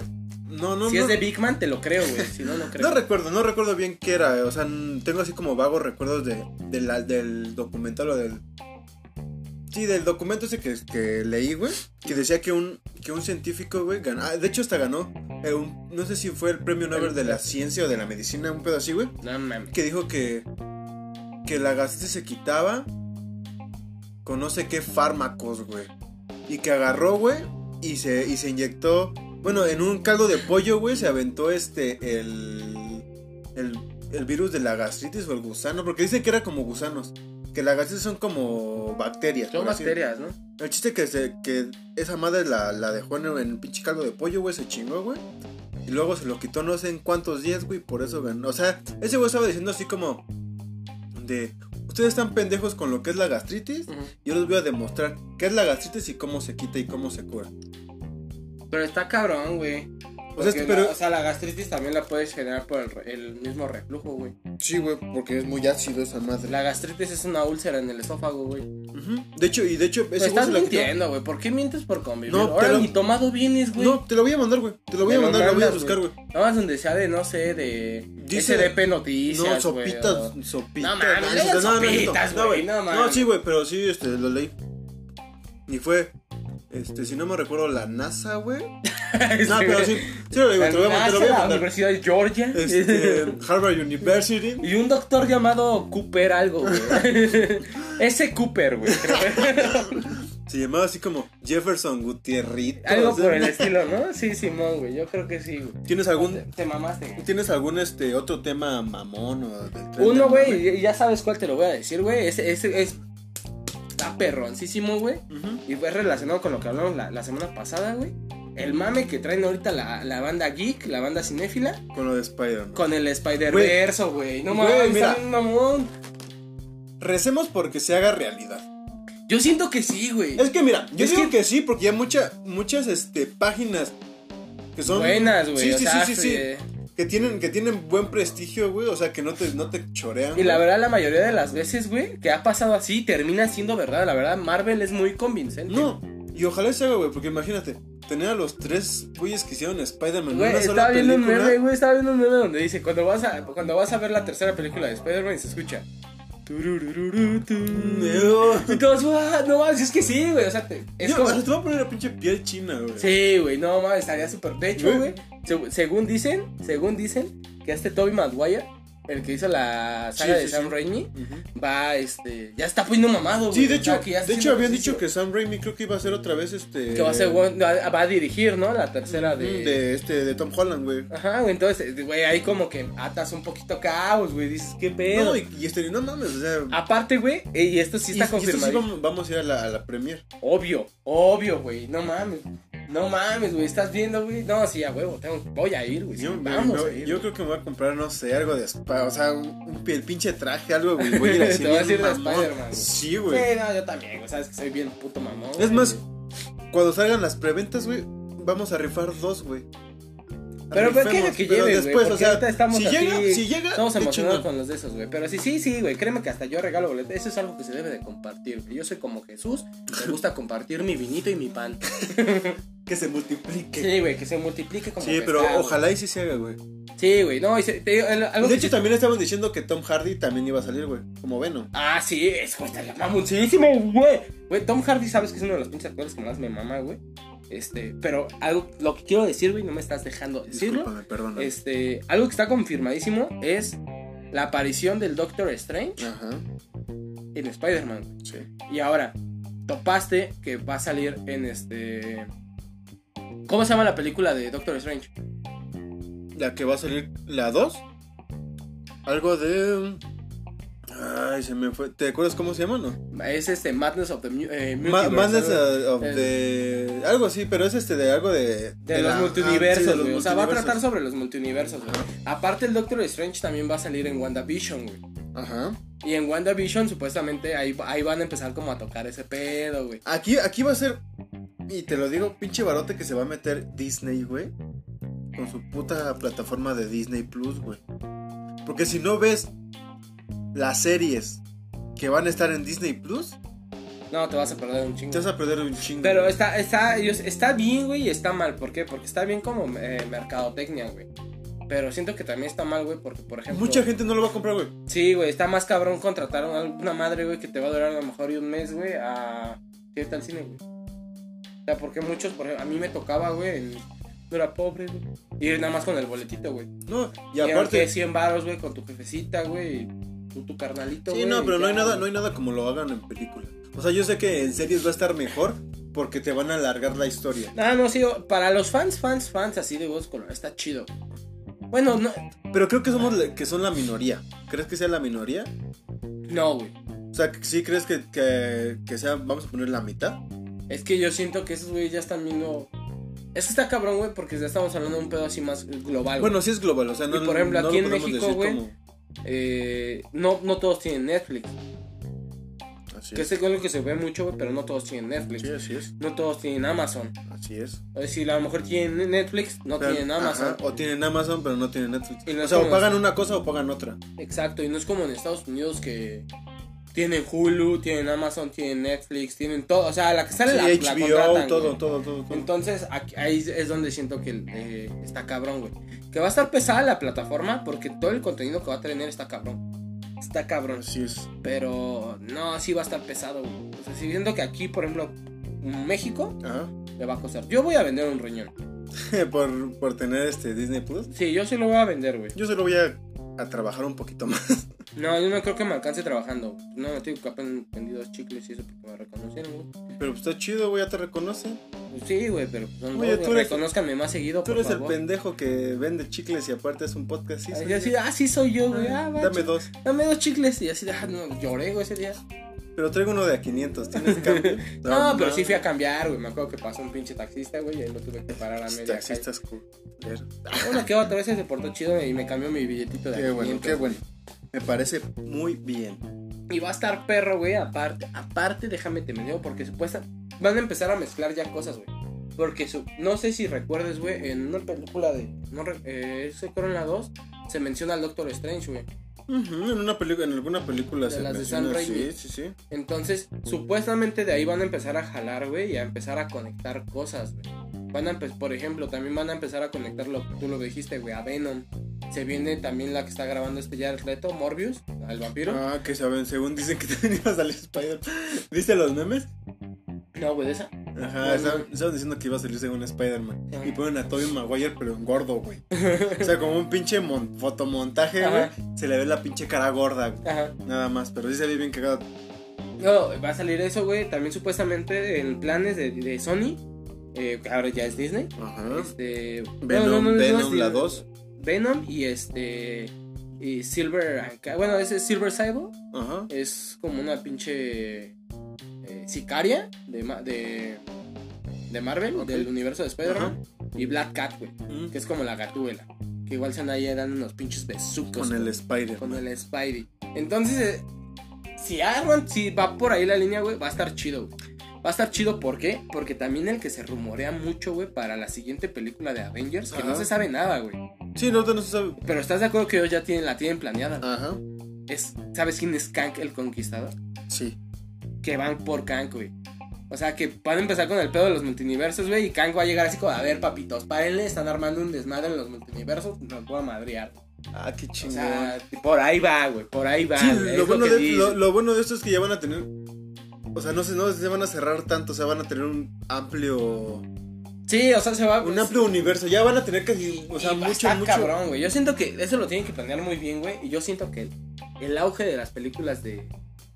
Speaker 1: No, no,
Speaker 2: si
Speaker 1: no.
Speaker 2: es de Big Man, te lo creo, güey. Si no, no creo.
Speaker 1: No recuerdo, no recuerdo bien qué era. O sea, tengo así como vagos recuerdos de, de la- del documental o del. Sí, del documento ese que, que leí, güey. Que decía que un, que un científico, güey, ganó. ah, de hecho, hasta ganó. eh, un- no sé si fue el premio Nobel de la ciencia o de la medicina, un pedo así, güey.
Speaker 2: No mames.
Speaker 1: Que dijo que. Que la gastritis se quitaba con no sé qué fármacos, güey. Y que agarró, güey, y se, y se inyectó. Bueno, en un caldo de pollo, güey, se aventó este. El, el. El virus de la gastritis o el gusano. Porque dicen que era como gusanos. Que la gastritis son como bacterias.
Speaker 2: Son bacterias, ¿no?
Speaker 1: El chiste que, se, que esa madre la, la dejó en el pinche caldo de pollo, güey, se chingó, güey. Y luego se lo quitó no sé en cuántos días, güey, por eso ganó. O sea, ese güey estaba diciendo así como de... Ustedes están pendejos con lo que es la gastritis.
Speaker 2: Ujú.
Speaker 1: Yo les voy a demostrar qué es la gastritis y cómo se quita y cómo se cura.
Speaker 2: Pero está cabrón, güey.
Speaker 1: O sea, es
Speaker 2: Porque
Speaker 1: que, pero-
Speaker 2: la- o sea, la gastritis también la puedes generar por el, el mismo reflujo, güey.
Speaker 1: Sí, güey, porque es muy ácido esa madre.
Speaker 2: La gastritis es una úlcera en el esófago, güey.
Speaker 1: De hecho, y de hecho, ese
Speaker 2: estás mintiendo, güey. ¿Por qué mientes por convivir?
Speaker 1: No,
Speaker 2: Ahora
Speaker 1: lo-
Speaker 2: ni tomado vienes, güey.
Speaker 1: No, te lo voy a mandar, güey. Te lo voy a mandar, lo voy a buscar, güey.
Speaker 2: Nada más donde sea de, no sé, de
Speaker 1: Dice-
Speaker 2: SDP Noticias,
Speaker 1: No, sopitas,
Speaker 2: o-
Speaker 1: sopitas.
Speaker 2: No mames,
Speaker 1: no, no, no, no, no, sí, güey, pero sí, este, lo leí. Y fue, este, si no me recuerdo, la NASA, güey. No, pero sí, sí lo digo, te lo voy a, a
Speaker 2: la
Speaker 1: mandar.
Speaker 2: Universidad de Georgia.
Speaker 1: Este, Harvard University.
Speaker 2: Y un doctor llamado Cooper algo, güey. Ese Cooper, güey.
Speaker 1: Se llamaba así como Jefferson Gutierrito.
Speaker 2: Algo por el estilo, ¿no? Sí, Simón, güey. Yo creo que sí, güey.
Speaker 1: ¿Tienes algún,
Speaker 2: te mamaste, güey.
Speaker 1: ¿tienes algún este otro tema mamón o del tren
Speaker 2: Uno, güey, ya sabes cuál te lo voy a decir, güey. Ese, ese es. Está perroncísimo, güey. Y fue relacionado con lo que hablamos la, la semana pasada, güey. El mame que traen ahorita la, la banda geek, la banda cinéfila,
Speaker 1: Con lo de Spider-Man.
Speaker 2: con el Spider-Verse, güey. No mames,
Speaker 1: mira.
Speaker 2: mamón.
Speaker 1: Recemos porque se haga realidad.
Speaker 2: Yo siento que sí, güey.
Speaker 1: Es que mira, yo
Speaker 2: Es
Speaker 1: digo
Speaker 2: que-
Speaker 1: que... sí, porque ya mucha, muchas este, páginas que son
Speaker 2: Buenas, güey.
Speaker 1: Sí, sí, sí, sí, sí. Que tienen, que tienen buen prestigio, güey. O sea, que no te, no te chorean.
Speaker 2: Y la verdad, la mayoría de las veces, güey, que ha pasado así, termina siendo verdad. La verdad, Marvel es muy convincente.
Speaker 1: No, y ojalá se haga, güey, porque imagínate, tener a los tres güeyes que hicieron Spider-Man en
Speaker 2: Güey,
Speaker 1: una
Speaker 2: estaba
Speaker 1: sola
Speaker 2: viendo un meme, güey, estaba viendo un meme donde dice, cuando vas a, cuando vas a ver la tercera película de Spider-Man se escucha.
Speaker 1: No.
Speaker 2: Y todos, "What? no mames, es que sí, güey, o sea, te, es
Speaker 1: Yo,
Speaker 2: como...
Speaker 1: te voy a poner la pinche piel china, güey.
Speaker 2: Sí, güey, no mames, estaría súper... De hecho,
Speaker 1: Güey.
Speaker 2: güey, se- según dicen, según dicen, que este Tobey Maguire, el que hizo la saga
Speaker 1: Sí,
Speaker 2: de
Speaker 1: sí,
Speaker 2: Sam
Speaker 1: sí.
Speaker 2: Raimi, va, este, ya está poniendo mamado, güey.
Speaker 1: Sí, de hecho,
Speaker 2: que ya está
Speaker 1: de hecho habían
Speaker 2: ejercicio.
Speaker 1: dicho que Sam Raimi creo que iba a ser otra vez este.
Speaker 2: Que va a ser, va a dirigir, ¿no? La tercera de...
Speaker 1: de este, de Tom Holland, güey.
Speaker 2: Ajá, güey, entonces, güey, ahí como que atas un poquito caos, güey, dices, ¿qué pedo?
Speaker 1: No, y, y este, no mames, o sea.
Speaker 2: Aparte, güey, y esto sí
Speaker 1: y-
Speaker 2: está
Speaker 1: y esto sí
Speaker 2: confirmado.
Speaker 1: vamos, vamos a ir a la, a la premier.
Speaker 2: Obvio, obvio, güey, no mames. No mames, güey, ¿estás viendo, güey? No, sí, a huevo, tengo, voy a ir, güey. sí,
Speaker 1: Yo,
Speaker 2: vamos
Speaker 1: me-
Speaker 2: a ir.
Speaker 1: yo creo que me voy a comprar, no sé, algo de Spider, o sea, un, el pinche traje, algo, güey. Voy a ir así
Speaker 2: Te vas a ir de. Spider-Man.
Speaker 1: Sí, güey.
Speaker 2: Sí, no, yo también, güey, sabes que soy bien puto mamón.
Speaker 1: Es
Speaker 2: güey.
Speaker 1: más, cuando salgan las preventas, güey, vamos a rifar dos, güey.
Speaker 2: Pero pues, que
Speaker 1: pero
Speaker 2: lleve,
Speaker 1: después,
Speaker 2: porque
Speaker 1: o sea,
Speaker 2: ahorita estamos
Speaker 1: si
Speaker 2: así,
Speaker 1: llega, si llega,
Speaker 2: Estamos emocionados con los de esos, güey. Pero sí, sí, sí, güey. Créeme que hasta yo regalo boletos. Eso es algo que se debe de compartir, güey. Yo soy como Jesús. Me gusta compartir mi vinito y mi pan.
Speaker 1: que se multiplique.
Speaker 2: Sí, güey, que se multiplique como
Speaker 1: Sí, pero ojalá y sí se haga, güey.
Speaker 2: Sí, güey. No, y se- te digo, el- algo
Speaker 1: De
Speaker 2: que
Speaker 1: hecho, también estaban diciendo que Tom Hardy también iba a salir, güey. Como Venom.
Speaker 2: Ah, sí, es güey, estaría mamoncísimo, güey. Güey, Tom Hardy, sabes que es uno de los pinches actores que más me mama, güey. Este, pero algo, lo que quiero decir, güey, no me estás dejando decirlo. Este, algo que está confirmadísimo es la aparición del Doctor Strange
Speaker 1: Ajá,
Speaker 2: en Spider-Man.
Speaker 1: sí.
Speaker 2: Y ahora, topaste que va a salir en este. ¿Cómo se llama la película de Doctor Strange?
Speaker 1: La que va a salir, la 2. Algo de. Ay, se me fue. ¿Te acuerdas cómo se llama, no?
Speaker 2: Es este Madness of the eh,
Speaker 1: Ma- Madness
Speaker 2: algo-
Speaker 1: of the. Algo así, pero es este de algo de.
Speaker 2: De, los
Speaker 1: la- ah, sí,
Speaker 2: multiversos, güey. o sea, va a tratar sobre los multiversos, güey. Aparte, el Doctor Strange también va a salir en WandaVision, güey.
Speaker 1: Ajá.
Speaker 2: Y en WandaVision, supuestamente, ahí, ahí van a empezar como a tocar ese pedo, güey.
Speaker 1: Aquí, aquí va a ser. Y te lo digo, pinche barote que se va a meter Disney, güey. Con su puta plataforma de Disney Plus, güey. Porque si no ves las series que van a estar en Disney Plus,
Speaker 2: No, te vas a perder un chingo.
Speaker 1: te vas a perder un chingo.
Speaker 2: Pero
Speaker 1: güey.
Speaker 2: está, está, está bien, güey, y está mal. ¿Por qué? Porque está bien como eh, mercadotecnia, güey. Pero siento que también está mal, güey, porque, por ejemplo...
Speaker 1: Mucha gente no lo va a comprar, güey.
Speaker 2: Sí, güey, está más cabrón contratar a una madre, güey, que te va a durar a lo mejor un mes, güey, a irte al cine, güey. O sea, porque muchos, por ejemplo, a mí me tocaba, güey, en- no era pobre, güey. Ir nada más con el boletito, güey.
Speaker 1: No, y
Speaker 2: Y aparte
Speaker 1: aparte.
Speaker 2: 100 baros, güey, con tu jefecita, güey, y tu, tu carnalito,
Speaker 1: Sí, no, pero no hay nada, no hay nada como lo hagan en película. O sea, yo sé que en series va a estar mejor porque te van a alargar la historia.
Speaker 2: Ah, no, sí, para los fans, fans, fans así de voz color, está chido. Bueno, no,
Speaker 1: Pero creo que somos que son la minoría. ¿Crees que sea la minoría?
Speaker 2: no, güey.
Speaker 1: O sea, ¿sí crees que, que, que sea, vamos a poner la mitad?
Speaker 2: Es que yo siento que esos güeyes ya están viendo. Es que está cabrón, güey, porque ya estamos hablando de un pedo así más global.
Speaker 1: Bueno, sí es global, o sea, no
Speaker 2: Y por ejemplo,
Speaker 1: no
Speaker 2: aquí en México, güey,
Speaker 1: como-
Speaker 2: Eh, no, no todos tienen Netflix.
Speaker 1: Así
Speaker 2: Que
Speaker 1: es.
Speaker 2: es algo que se ve mucho, pero no todos tienen Netflix.
Speaker 1: Sí, así es.
Speaker 2: No todos tienen Amazon.
Speaker 1: Así es.
Speaker 2: Es decir, a lo mejor tienen Netflix, no
Speaker 1: Pero-
Speaker 2: tienen Amazon.
Speaker 1: ajá, o tienen Amazon, pero no tienen Netflix.
Speaker 2: No
Speaker 1: o sea, o pagan una cosa o pagan otra.
Speaker 2: Exacto, y no es como en Estados Unidos que tienen Hulu, tienen Amazon, tienen Netflix, tienen todo. O sea, la que sale
Speaker 1: Sí,
Speaker 2: la, la
Speaker 1: HBO,
Speaker 2: contratan,
Speaker 1: todo, todo, todo, todo.
Speaker 2: Entonces, aquí- ahí es donde siento que eh, está cabrón, güey. Que va a estar pesada la plataforma porque todo el contenido que va a tener está cabrón. Está cabrón.
Speaker 1: Así es.
Speaker 2: Pero no, sí va a estar pesado, güey. O sea, si viendo que aquí, por ejemplo, México
Speaker 1: Ajá.
Speaker 2: le va a costar. Yo voy a vender un riñón.
Speaker 1: por, por tener este Disney Plus.
Speaker 2: Sí, yo sí lo voy a vender, güey.
Speaker 1: Yo solo voy a, a trabajar un poquito más.
Speaker 2: No, yo no creo que me alcance trabajando. No, que apenas vendí dos chicles y eso porque me reconocieron, güey.
Speaker 1: Pero pues está chido, güey, ya te reconocen.
Speaker 2: Pues sí, güey, pero pues son
Speaker 1: Oye,
Speaker 2: dos,
Speaker 1: tú eres-
Speaker 2: Reconózcanme más seguido,
Speaker 1: Tú
Speaker 2: por
Speaker 1: eres el pendejo que vende chicles y aparte es un podcast. Sí, soy
Speaker 2: así, ah, sí soy yo, güey. Ah, va,
Speaker 1: Dame dos.
Speaker 2: Dame dos chicles. Y así, ah, no, lloré, güey, ese día.
Speaker 1: Pero traigo uno de a 500. ¿Tienes cambio?
Speaker 2: No, pero sí fui a cambiar, güey. Me acuerdo que pasó un pinche taxista, güey, y ahí lo tuve que parar a media.
Speaker 1: Taxistas culeros.
Speaker 2: Bueno, que otra vez se portó chido y me cambió mi billetito de
Speaker 1: Qué bueno,
Speaker 2: 500,
Speaker 1: qué
Speaker 2: güey.
Speaker 1: bueno. Me parece muy bien.
Speaker 2: Y va a estar perro, güey, aparte, aparte, déjame te mendigo, porque supuesta van a empezar a mezclar ya cosas, güey. Porque su- no sé si recuerdes, güey, en una película de, no, eh, creo en la 2, se menciona al Doctor Strange, güey.
Speaker 1: En una película, en alguna película
Speaker 2: De
Speaker 1: se
Speaker 2: las de
Speaker 1: menciona,
Speaker 2: Sam Raimi.
Speaker 1: Sí, sí, sí.
Speaker 2: Entonces, supuestamente de ahí van a empezar a jalar, güey, y a empezar a conectar cosas, güey. Van a empe- por ejemplo, también van a empezar a conectar lo que tú lo dijiste, güey, a Venom. Se viene también la que está grabando este Jared Leto, Morbius, al vampiro.
Speaker 1: Ah, que saben, según dicen que también iba a salir Spider. ¿Viste los memes?
Speaker 2: No, güey, esa.
Speaker 1: Ajá, estaban, estaban diciendo que iba a salir según Spider-Man. Y ponen a Tobey Maguire, pero en gordo, güey. O sea, como un pinche mon- fotomontaje, güey. Se le ve la pinche cara gorda, güey.
Speaker 2: Ajá.
Speaker 1: Nada más, pero sí se ve bien cagado.
Speaker 2: No, va a salir eso, güey. También supuestamente en planes de, de Sony. Eh, que ahora ya es Disney.
Speaker 1: Ajá.
Speaker 2: Este.
Speaker 1: Venom,
Speaker 2: no, no,
Speaker 1: Venom, la
Speaker 2: Disney.
Speaker 1: 2.
Speaker 2: Venom y este. Y Silver. Bueno, ese es Silver Sable.
Speaker 1: Ajá.
Speaker 2: Es como una pinche. eh, sicaria de, de. de Marvel, del universo de Spider-Man. Y Black Cat, güey.
Speaker 1: Mm.
Speaker 2: Que es como la gatúbela. Que igual se andan ahí dando unos pinches besucos.
Speaker 1: Con el Spider.
Speaker 2: con el Spidey. Entonces, eh, si arman, si va por ahí la línea, güey, va a estar chido, güey. Va a estar chido, ¿por qué? Porque también el que se rumorea mucho, güey, para la siguiente película de Avengers, que no se sabe nada, güey.
Speaker 1: Sí, no, no se sabe.
Speaker 2: Pero estás de acuerdo que ellos ya tienen, la tienen planeada.
Speaker 1: Ajá.
Speaker 2: Es, ¿Sabes quién es Kank el Conquistador?
Speaker 1: Sí.
Speaker 2: Que van por Kank, güey. O sea, que van a empezar con el pedo de los multiversos, güey, y Kank va a llegar así como, a ver, papitos, párenle, están armando un desmadre en los multiversos, nos voy a madrear.
Speaker 1: Ah, qué
Speaker 2: O
Speaker 1: chingón.
Speaker 2: sea, por ahí va, güey, por ahí va.
Speaker 1: Sí, bueno, de, lo bueno de esto es que ya van a tener. O sea, no se, no se van a cerrar tanto, o sea, van a tener un amplio.
Speaker 2: Sí, o sea, se va.
Speaker 1: Un amplio universo. Ya van a tener casi. O sea,
Speaker 2: y va a
Speaker 1: mucho, mucho.
Speaker 2: cabrón, güey. Yo siento que eso lo tienen que planear muy bien, güey. Y yo siento que el, el auge de las películas de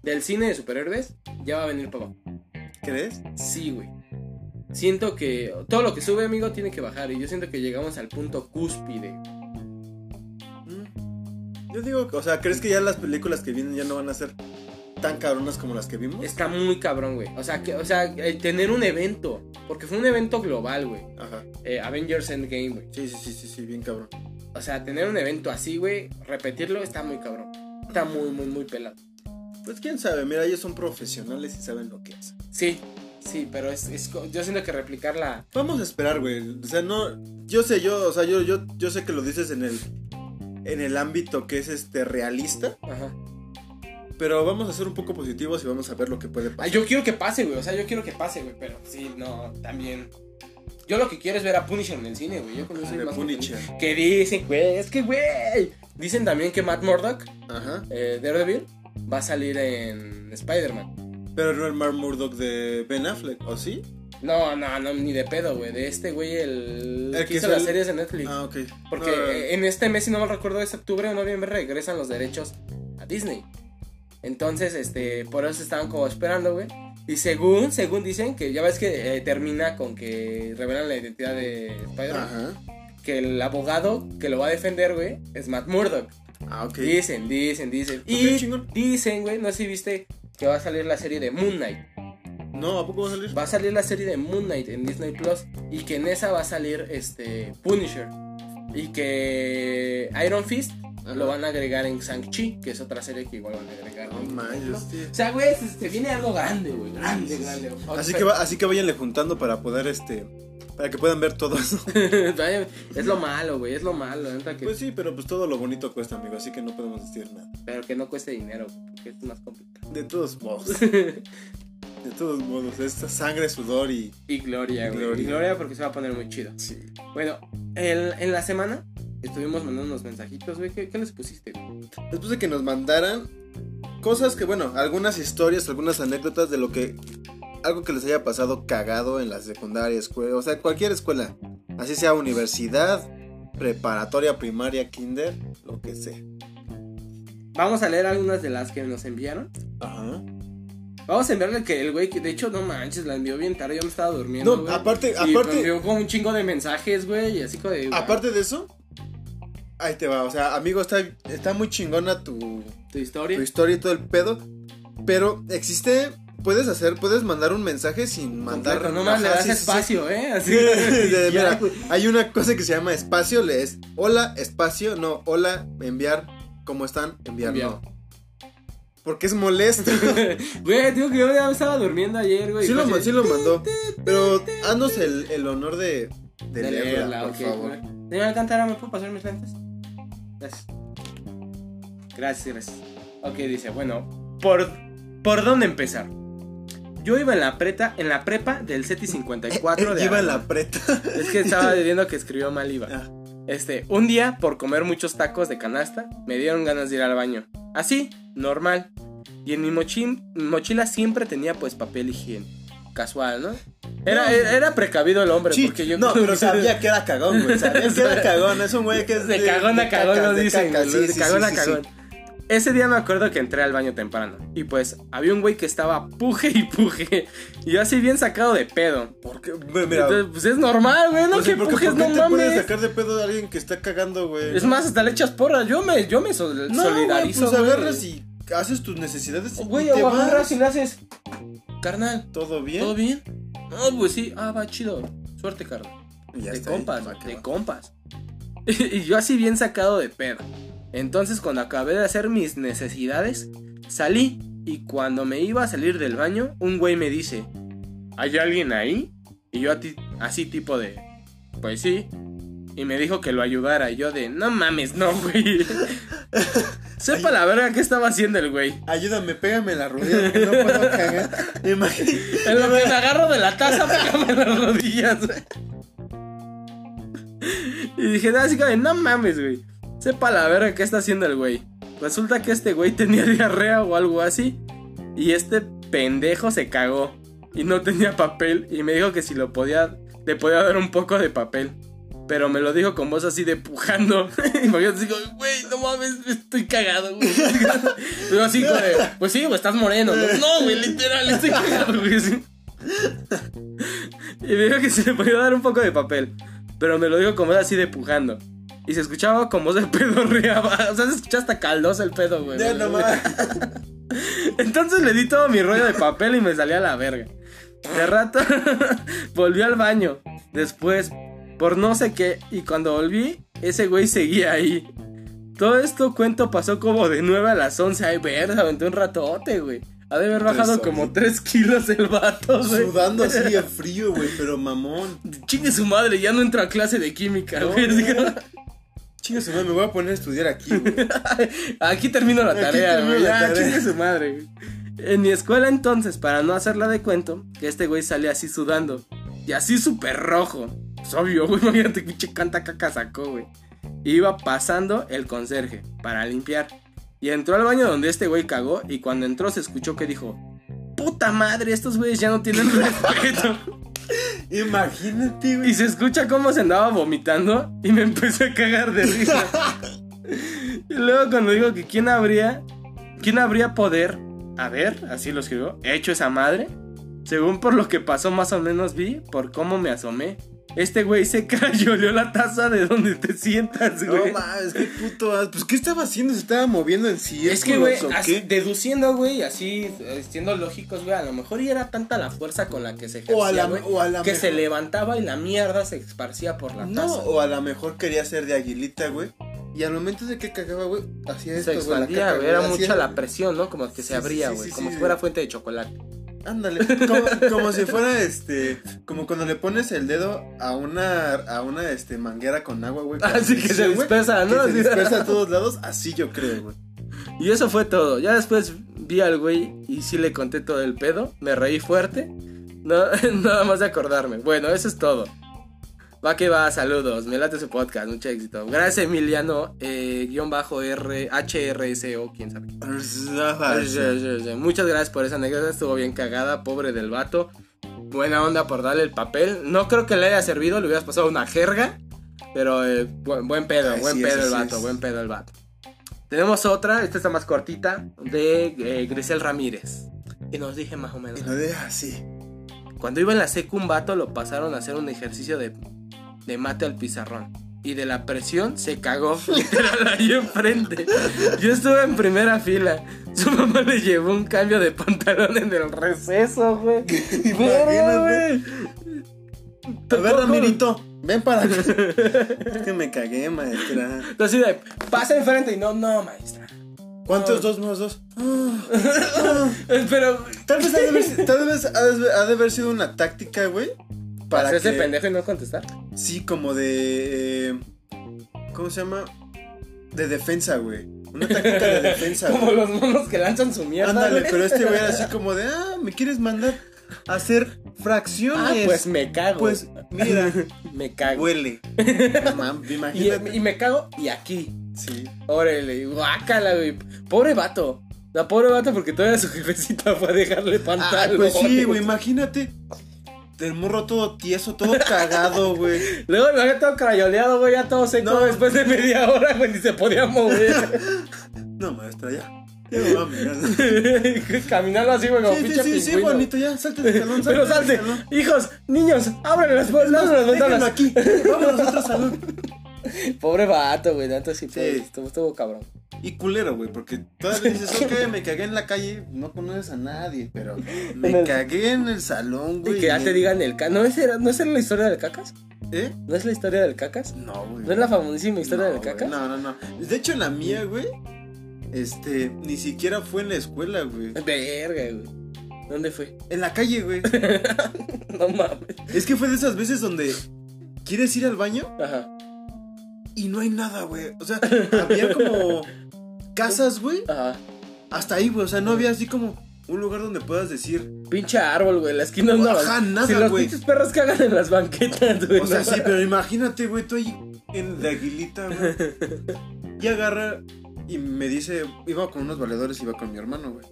Speaker 2: del cine de superhéroes ya va a venir para abajo.
Speaker 1: ¿Crees?
Speaker 2: Sí, güey. Siento que todo lo que sube, amigo, tiene que bajar. Y yo siento que llegamos al punto cúspide.
Speaker 1: Mm. Yo digo, que- o sea, ¿crees que ya las películas que vienen ya no van a ser tan cabronas como las que vimos?
Speaker 2: Está muy cabrón, güey. O sea, que, o sea, tener un evento. Porque fue un evento global, güey.
Speaker 1: Ajá.
Speaker 2: Eh, Avengers Endgame, güey.
Speaker 1: Sí, sí, sí, sí, sí, bien cabrón.
Speaker 2: O sea, tener un evento así, güey, repetirlo está muy cabrón. Está muy, muy, muy pelado.
Speaker 1: Pues quién sabe, mira, ellos son profesionales y saben lo que hacen.
Speaker 2: Sí, sí, pero es, es yo siento que replicarla.
Speaker 1: Vamos a esperar, güey. O sea, no. Yo sé, yo, o sea, yo, yo, yo sé que lo dices en el. En el ámbito que es este realista.
Speaker 2: Ajá.
Speaker 1: Pero vamos a ser un poco positivos y vamos a ver lo que puede
Speaker 2: Ah,
Speaker 1: pasar.
Speaker 2: yo quiero que pase, güey. O sea, yo quiero que pase, güey. Pero sí, no, también. Yo lo que quiero es ver a Punisher en el cine, güey. Yo con eso soy
Speaker 1: De
Speaker 2: más
Speaker 1: Punisher.
Speaker 2: Que dicen, güey, es que, güey. Dicen también que Matt Murdock,
Speaker 1: Ajá.
Speaker 2: eh, Daredevil, va a salir en Spider-Man.
Speaker 1: Pero no el Mark Murdock de Ben Affleck, ¿o sí?
Speaker 2: No, no, no, ni de pedo, güey. De este, güey, el,
Speaker 1: El
Speaker 2: que
Speaker 1: que
Speaker 2: hizo las series de Netflix.
Speaker 1: Ah, ok.
Speaker 2: Porque
Speaker 1: No,
Speaker 2: eh, en este mes, si no me recuerdo, es octubre o noviembre, regresan los derechos a Disney. Entonces, este, por eso estaban como esperando, güey. Y según, según dicen, que ya ves que eh, termina con que revelan la identidad de Spider-Man. Que el abogado que lo va a defender, güey, es Matt Murdock.
Speaker 1: Ah, ok.
Speaker 2: Dicen, dicen, dicen. Y
Speaker 1: chingón.
Speaker 2: dicen, güey, no sé si viste que va a salir la serie de Moon Knight.
Speaker 1: No, ¿a poco va a salir?
Speaker 2: Va a salir la serie de Moon Knight en Disney Plus y que en esa va a salir este Punisher y que Iron Fist
Speaker 1: Ajá.
Speaker 2: lo van a agregar en Shang-Chi, que es otra serie que igual van a agregar.
Speaker 1: No manches, tío.
Speaker 2: O sea, güey, se, se viene algo grande, güey, grande, grande.
Speaker 1: Así que, va- así que váyanle juntando para poder, este, para que puedan ver todo eso.
Speaker 2: es lo malo, güey, es lo malo, que,
Speaker 1: Pues sí, pero pues todo lo bonito cuesta, amigo, así que no podemos decir nada.
Speaker 2: pero que no cueste dinero, güey, porque es más complicado.
Speaker 1: De todos modos, de todos modos, esta sangre, sudor y...
Speaker 2: y Gloria, güey.
Speaker 1: Gloria.
Speaker 2: Y Gloria porque se va a poner muy chido.
Speaker 1: Sí.
Speaker 2: Bueno, el- en la semana estuvimos mandando unos mensajitos, güey. ¿Qué, qué les pusiste, güey?
Speaker 1: Después de que nos mandaran cosas que, bueno, algunas historias, algunas anécdotas de lo que... Algo que les haya pasado cagado en la secundaria, escuela, o sea, cualquier escuela. Así sea universidad, preparatoria, primaria, kinder, lo que sea.
Speaker 2: Vamos a leer algunas de las que nos enviaron.
Speaker 1: Ajá.
Speaker 2: Vamos a enviarle que el güey, que de hecho, no manches, la envió bien tarde, yo me estaba durmiendo.
Speaker 1: No, aparte-
Speaker 2: Y
Speaker 1: aparte-
Speaker 2: me envió como un chingo de mensajes, güey, y así como de.
Speaker 1: Aparte de eso, ahí te va. O sea, amigo, está, está muy chingona tu,
Speaker 2: tu historia.
Speaker 1: tu historia y todo el pedo. Pero existe. Puedes hacer, puedes mandar un mensaje sin mandar.
Speaker 2: Completo, no más le das
Speaker 1: sí, sí, sí.
Speaker 2: espacio, ¿eh? Así.
Speaker 1: De- mira, hay una cosa que se llama espacio, lees hola, espacio, no, hola, enviar, ¿cómo están? Enviar,
Speaker 2: Enviar.
Speaker 1: no. Porque es molesto.
Speaker 2: Güey, digo que yo ya estaba durmiendo ayer, güey.
Speaker 1: sí, lo,
Speaker 2: así,
Speaker 1: sí lo mandó. Pero haznos el, el honor de, de,
Speaker 2: de
Speaker 1: leerla,
Speaker 2: leerla,
Speaker 1: por
Speaker 2: ok,
Speaker 1: favor.
Speaker 2: güey. Señora Alcántara, ¿me puedo pasar mis lentes? Gracias. Gracias, gracias. Ok, dice, bueno, ¿por, ¿por dónde empezar? Yo iba en la preta, en la prepa del CETI 54 de
Speaker 1: Iba en la preta.
Speaker 2: Es que estaba viendo que escribió mal iba.
Speaker 1: Ah.
Speaker 2: Este, un día, por comer muchos tacos de canasta, me dieron ganas de ir al baño. Así, normal. Y en mi mi mochila siempre tenía pues papel higiénico. Casual, ¿no? Era,
Speaker 1: No.
Speaker 2: era, era precavido el hombre,
Speaker 1: Sí,
Speaker 2: porque yo
Speaker 1: no, pero sabía que era cagón, güey. Sabía que era cagón. Es un güey que es
Speaker 2: De cagón a cagón lo
Speaker 1: de
Speaker 2: dicen,
Speaker 1: caca,
Speaker 2: güey,
Speaker 1: sí,
Speaker 2: de
Speaker 1: sí,
Speaker 2: cagón a cagón. Ese día me acuerdo que entré al baño temprano y pues había un güey que estaba puje y puje y yo así bien sacado de pedo.
Speaker 1: Porque, güey, mira,
Speaker 2: Entonces, pues es normal, güey, no
Speaker 1: o sea,
Speaker 2: que
Speaker 1: porque
Speaker 2: pujes,
Speaker 1: ¿por qué
Speaker 2: no
Speaker 1: te puedes
Speaker 2: mames.
Speaker 1: sacar de pedo a alguien que está cagando, güey?
Speaker 2: Es más, hasta le echas porras. Yo me, yo me sol-
Speaker 1: no,
Speaker 2: solidarizo.
Speaker 1: güey, pues
Speaker 2: güey.
Speaker 1: agarras y haces tus necesidades
Speaker 2: Güey, o agarras y le haces. Carnal,
Speaker 1: ¿Todo bien?
Speaker 2: ¿todo bien? No, pues sí. Ah, va chido. Suerte, carnal.
Speaker 1: Ya
Speaker 2: de
Speaker 1: está ahí,
Speaker 2: compas,
Speaker 1: va
Speaker 2: de
Speaker 1: va.
Speaker 2: compas. y yo así bien sacado de pedo. Entonces cuando acabé de hacer mis necesidades, salí y cuando me iba a salir del baño, un güey me dice, ¿hay alguien ahí? Y yo así tipo de, pues sí. Y me dijo que lo ayudara y yo de, no mames, no, güey. Sepa la verga qué estaba haciendo el güey.
Speaker 1: Ayúdame, pégame la rodilla que no puedo cagar. Imagínate.
Speaker 2: En lo que me agarro de la taza, pégame las rodillas, güey. Y dije, así que, no mames, güey. Sepa la verga qué está haciendo el güey. Resulta que este güey tenía diarrea o algo así. Y este pendejo se cagó. Y no tenía papel. Y me dijo que si lo podía, le podía dar un poco de papel. Pero me lo dijo con voz así de pujando. y yo digo, güey, no mames, estoy cagado, güey. Pero así de, pues sí, güey, estás moreno. No, No, güey, literal, estoy cagado, güey. sí. Y me dijo que se le podía dar un poco de papel. Pero me lo dijo con voz así de pujando. Y se escuchaba como voz de pedorreaba. O sea, se escuchaba hasta caldoso el pedo, güey.
Speaker 1: Ya nomás.
Speaker 2: Entonces le di todo mi rollo de papel y me salí a la verga. De rato volví al baño. Después, por no sé qué. Y cuando volví, ese güey seguía ahí. Todo esto cuento pasó como de 9 a las 11. Ay, ver, se aventó un ratote, güey. Ha de haber bajado como
Speaker 1: horas.
Speaker 2: 3 kilos el vato, güey.
Speaker 1: Sudando así en frío, güey, pero mamón.
Speaker 2: Chingue su madre, ya no entro a clase de química,
Speaker 1: No,
Speaker 2: güey.
Speaker 1: no. Chinga su madre, me voy a poner a estudiar aquí, güey.
Speaker 2: Aquí termino la tarea,
Speaker 1: termino
Speaker 2: güey.
Speaker 1: la tarea.
Speaker 2: chingue su madre, güey. En mi escuela entonces, para no hacerla de cuento, que este güey salía así sudando. Y así súper rojo. Es obvio, güey. Imagínate que pinche canta caca sacó, güey. Iba pasando el conserje para limpiar. Y entró al baño donde este güey cagó. Y cuando entró se escuchó que dijo: Puta madre, estos güeyes ya no tienen respeto.
Speaker 1: Imagínate, güey.
Speaker 2: Y se escucha cómo se andaba vomitando y me empecé a cagar de risa. y luego cuando digo que quién habría, quién habría poder, a ver, así lo escribió, hecho esa madre, según por lo que pasó más o menos vi, por cómo me asomé. Este güey se cayó, la taza de donde te sientas,
Speaker 1: No
Speaker 2: güey.
Speaker 1: mames, qué puto. as- Pues, ¿qué estaba haciendo? ¿Se estaba moviendo en sí?
Speaker 2: es que, güey, así- deduciendo, güey, así, eh, siendo lógicos, güey, a lo mejor y era tanta la fuerza con la que se ejercía,
Speaker 1: O a la,
Speaker 2: güey,
Speaker 1: o a la
Speaker 2: que
Speaker 1: mejor-
Speaker 2: se levantaba y la mierda se esparcía por la
Speaker 1: No,
Speaker 2: taza.
Speaker 1: o a lo mejor quería ser de aguilita, güey. Y al momento de que cagaba, güey, hacía esto,
Speaker 2: se expandía, güey, era mucha la presión, ¿no? Como que se
Speaker 1: Sí,
Speaker 2: abría, güey,
Speaker 1: sí,
Speaker 2: como
Speaker 1: sí,
Speaker 2: si fuera fuente de chocolate.
Speaker 1: Ándale, como, como si fuera este, como cuando le pones el dedo a una, a una este, manguera con agua, güey.
Speaker 2: Así que se dispersa, ¿no?
Speaker 1: Que se dispersa a todos lados, así yo creo, güey.
Speaker 2: Y eso fue todo. Ya después vi al güey y sí le conté todo el pedo. Me reí fuerte. No, nada más de acordarme. Bueno, eso es todo. Va que va, saludos. Me late su podcast, mucho éxito. Gracias, Emiliano, eh, guion bajo R, HRSO, quién sabe. Muchas gracias por esa anécdota, estuvo bien cagada, pobre del vato. buena onda por darle el papel. No creo que le haya servido, le hubieras pasado una jerga. Pero eh, buen, buen pedo, buen pedo el vato,
Speaker 1: es.
Speaker 2: buen pedo el vato. Tenemos otra, esta está más cortita, de eh, Grisel Ramírez. Y nos dije más o menos.
Speaker 1: Y no de así.
Speaker 2: Cuando iba en la secu un vato lo pasaron a hacer un ejercicio de, de mate al pizarrón. Y de la presión se cagó literal ahí enfrente. Yo estuve en primera fila. Su mamá le llevó un cambio de pantalón en el receso, güey. Güey.
Speaker 1: A ver, Ramirito, ven para acá. es que me cagué, maestra.
Speaker 2: Así de, pasa enfrente y no, no, maestra.
Speaker 1: ¿Cuántos dos más dos?
Speaker 2: Pero,
Speaker 1: Tal vez ha de haber, tal vez ha de- ha de haber sido una táctica, güey.
Speaker 2: Para hacerse
Speaker 1: que,
Speaker 2: pendejo y no contestar.
Speaker 1: Sí, como de. eh, ¿Cómo se llama? De defensa, güey. Una táctica de defensa.
Speaker 2: Como
Speaker 1: güey.
Speaker 2: los monos que lanzan su mierda.
Speaker 1: Ándale,
Speaker 2: güey.
Speaker 1: pero este güey era así como de, ah, ¿me quieres mandar a hacer fracciones?
Speaker 2: Ah, pues me cago.
Speaker 1: Pues, mira,
Speaker 2: me cago.
Speaker 1: huele.
Speaker 2: Y,
Speaker 1: imagínate.
Speaker 2: y me cago y aquí.
Speaker 1: Sí.
Speaker 2: Órale, guácala, güey. Pobre vato. La pobre vato porque todavía su jefecita fue a dejarle
Speaker 1: Ah,
Speaker 2: pantalón.
Speaker 1: pues sí, güey, imagínate. El morro todo tieso, todo cagado, güey.
Speaker 2: Luego me había todo crayoleado, güey, ya todo seco
Speaker 1: No.
Speaker 2: después de media hora, güey, ni se podía mover.
Speaker 1: No, maestra, ya. Ya me voy a
Speaker 2: así, güey, como
Speaker 1: Sí, sí,
Speaker 2: pinche
Speaker 1: sí, sí. Juanito, ya, salte del salón, salte
Speaker 2: Pero salte,
Speaker 1: salón.
Speaker 2: hijos, niños, abren las, las ventanas.
Speaker 1: aquí, vámonos a otro salón.
Speaker 2: Pobre vato, güey, tanto sí,
Speaker 1: Sí.
Speaker 2: estuvo, estuvo cabrón.
Speaker 1: Y culero, güey, porque todavía dices, ok, me cagué en la calle, no conoces a nadie, pero me
Speaker 2: En el-
Speaker 1: cagué en el salón, güey.
Speaker 2: Y que ya te digan el cacas. ¿No es, ¿No es la historia del cacas?
Speaker 1: ¿Eh?
Speaker 2: ¿No es la historia del cacas?
Speaker 1: No, güey.
Speaker 2: ¿No es la famosísima historia
Speaker 1: No,
Speaker 2: del cacas?
Speaker 1: No, no, no. De hecho, la mía, güey, este, ni siquiera fue en la escuela, güey.
Speaker 2: Verga, güey. ¿Dónde fue?
Speaker 1: En la calle, güey.
Speaker 2: No mames.
Speaker 1: Es que fue de esas veces donde quieres ir al baño
Speaker 2: Ajá,
Speaker 1: y no hay nada, güey. O sea, había como casas, güey.
Speaker 2: ajá.
Speaker 1: Hasta ahí, güey. O sea, no había así como un lugar donde puedas decir.
Speaker 2: Pinche árbol, güey. La esquina es una
Speaker 1: Ajá, nada,
Speaker 2: Si los
Speaker 1: güey.
Speaker 2: pinches perros cagan en las banquetas, güey.
Speaker 1: O sea,
Speaker 2: no
Speaker 1: sí, pero imagínate, güey, tú ahí en la aguilita, güey. Y agarra y me dice, iba con unos valedores, iba con mi hermano, güey.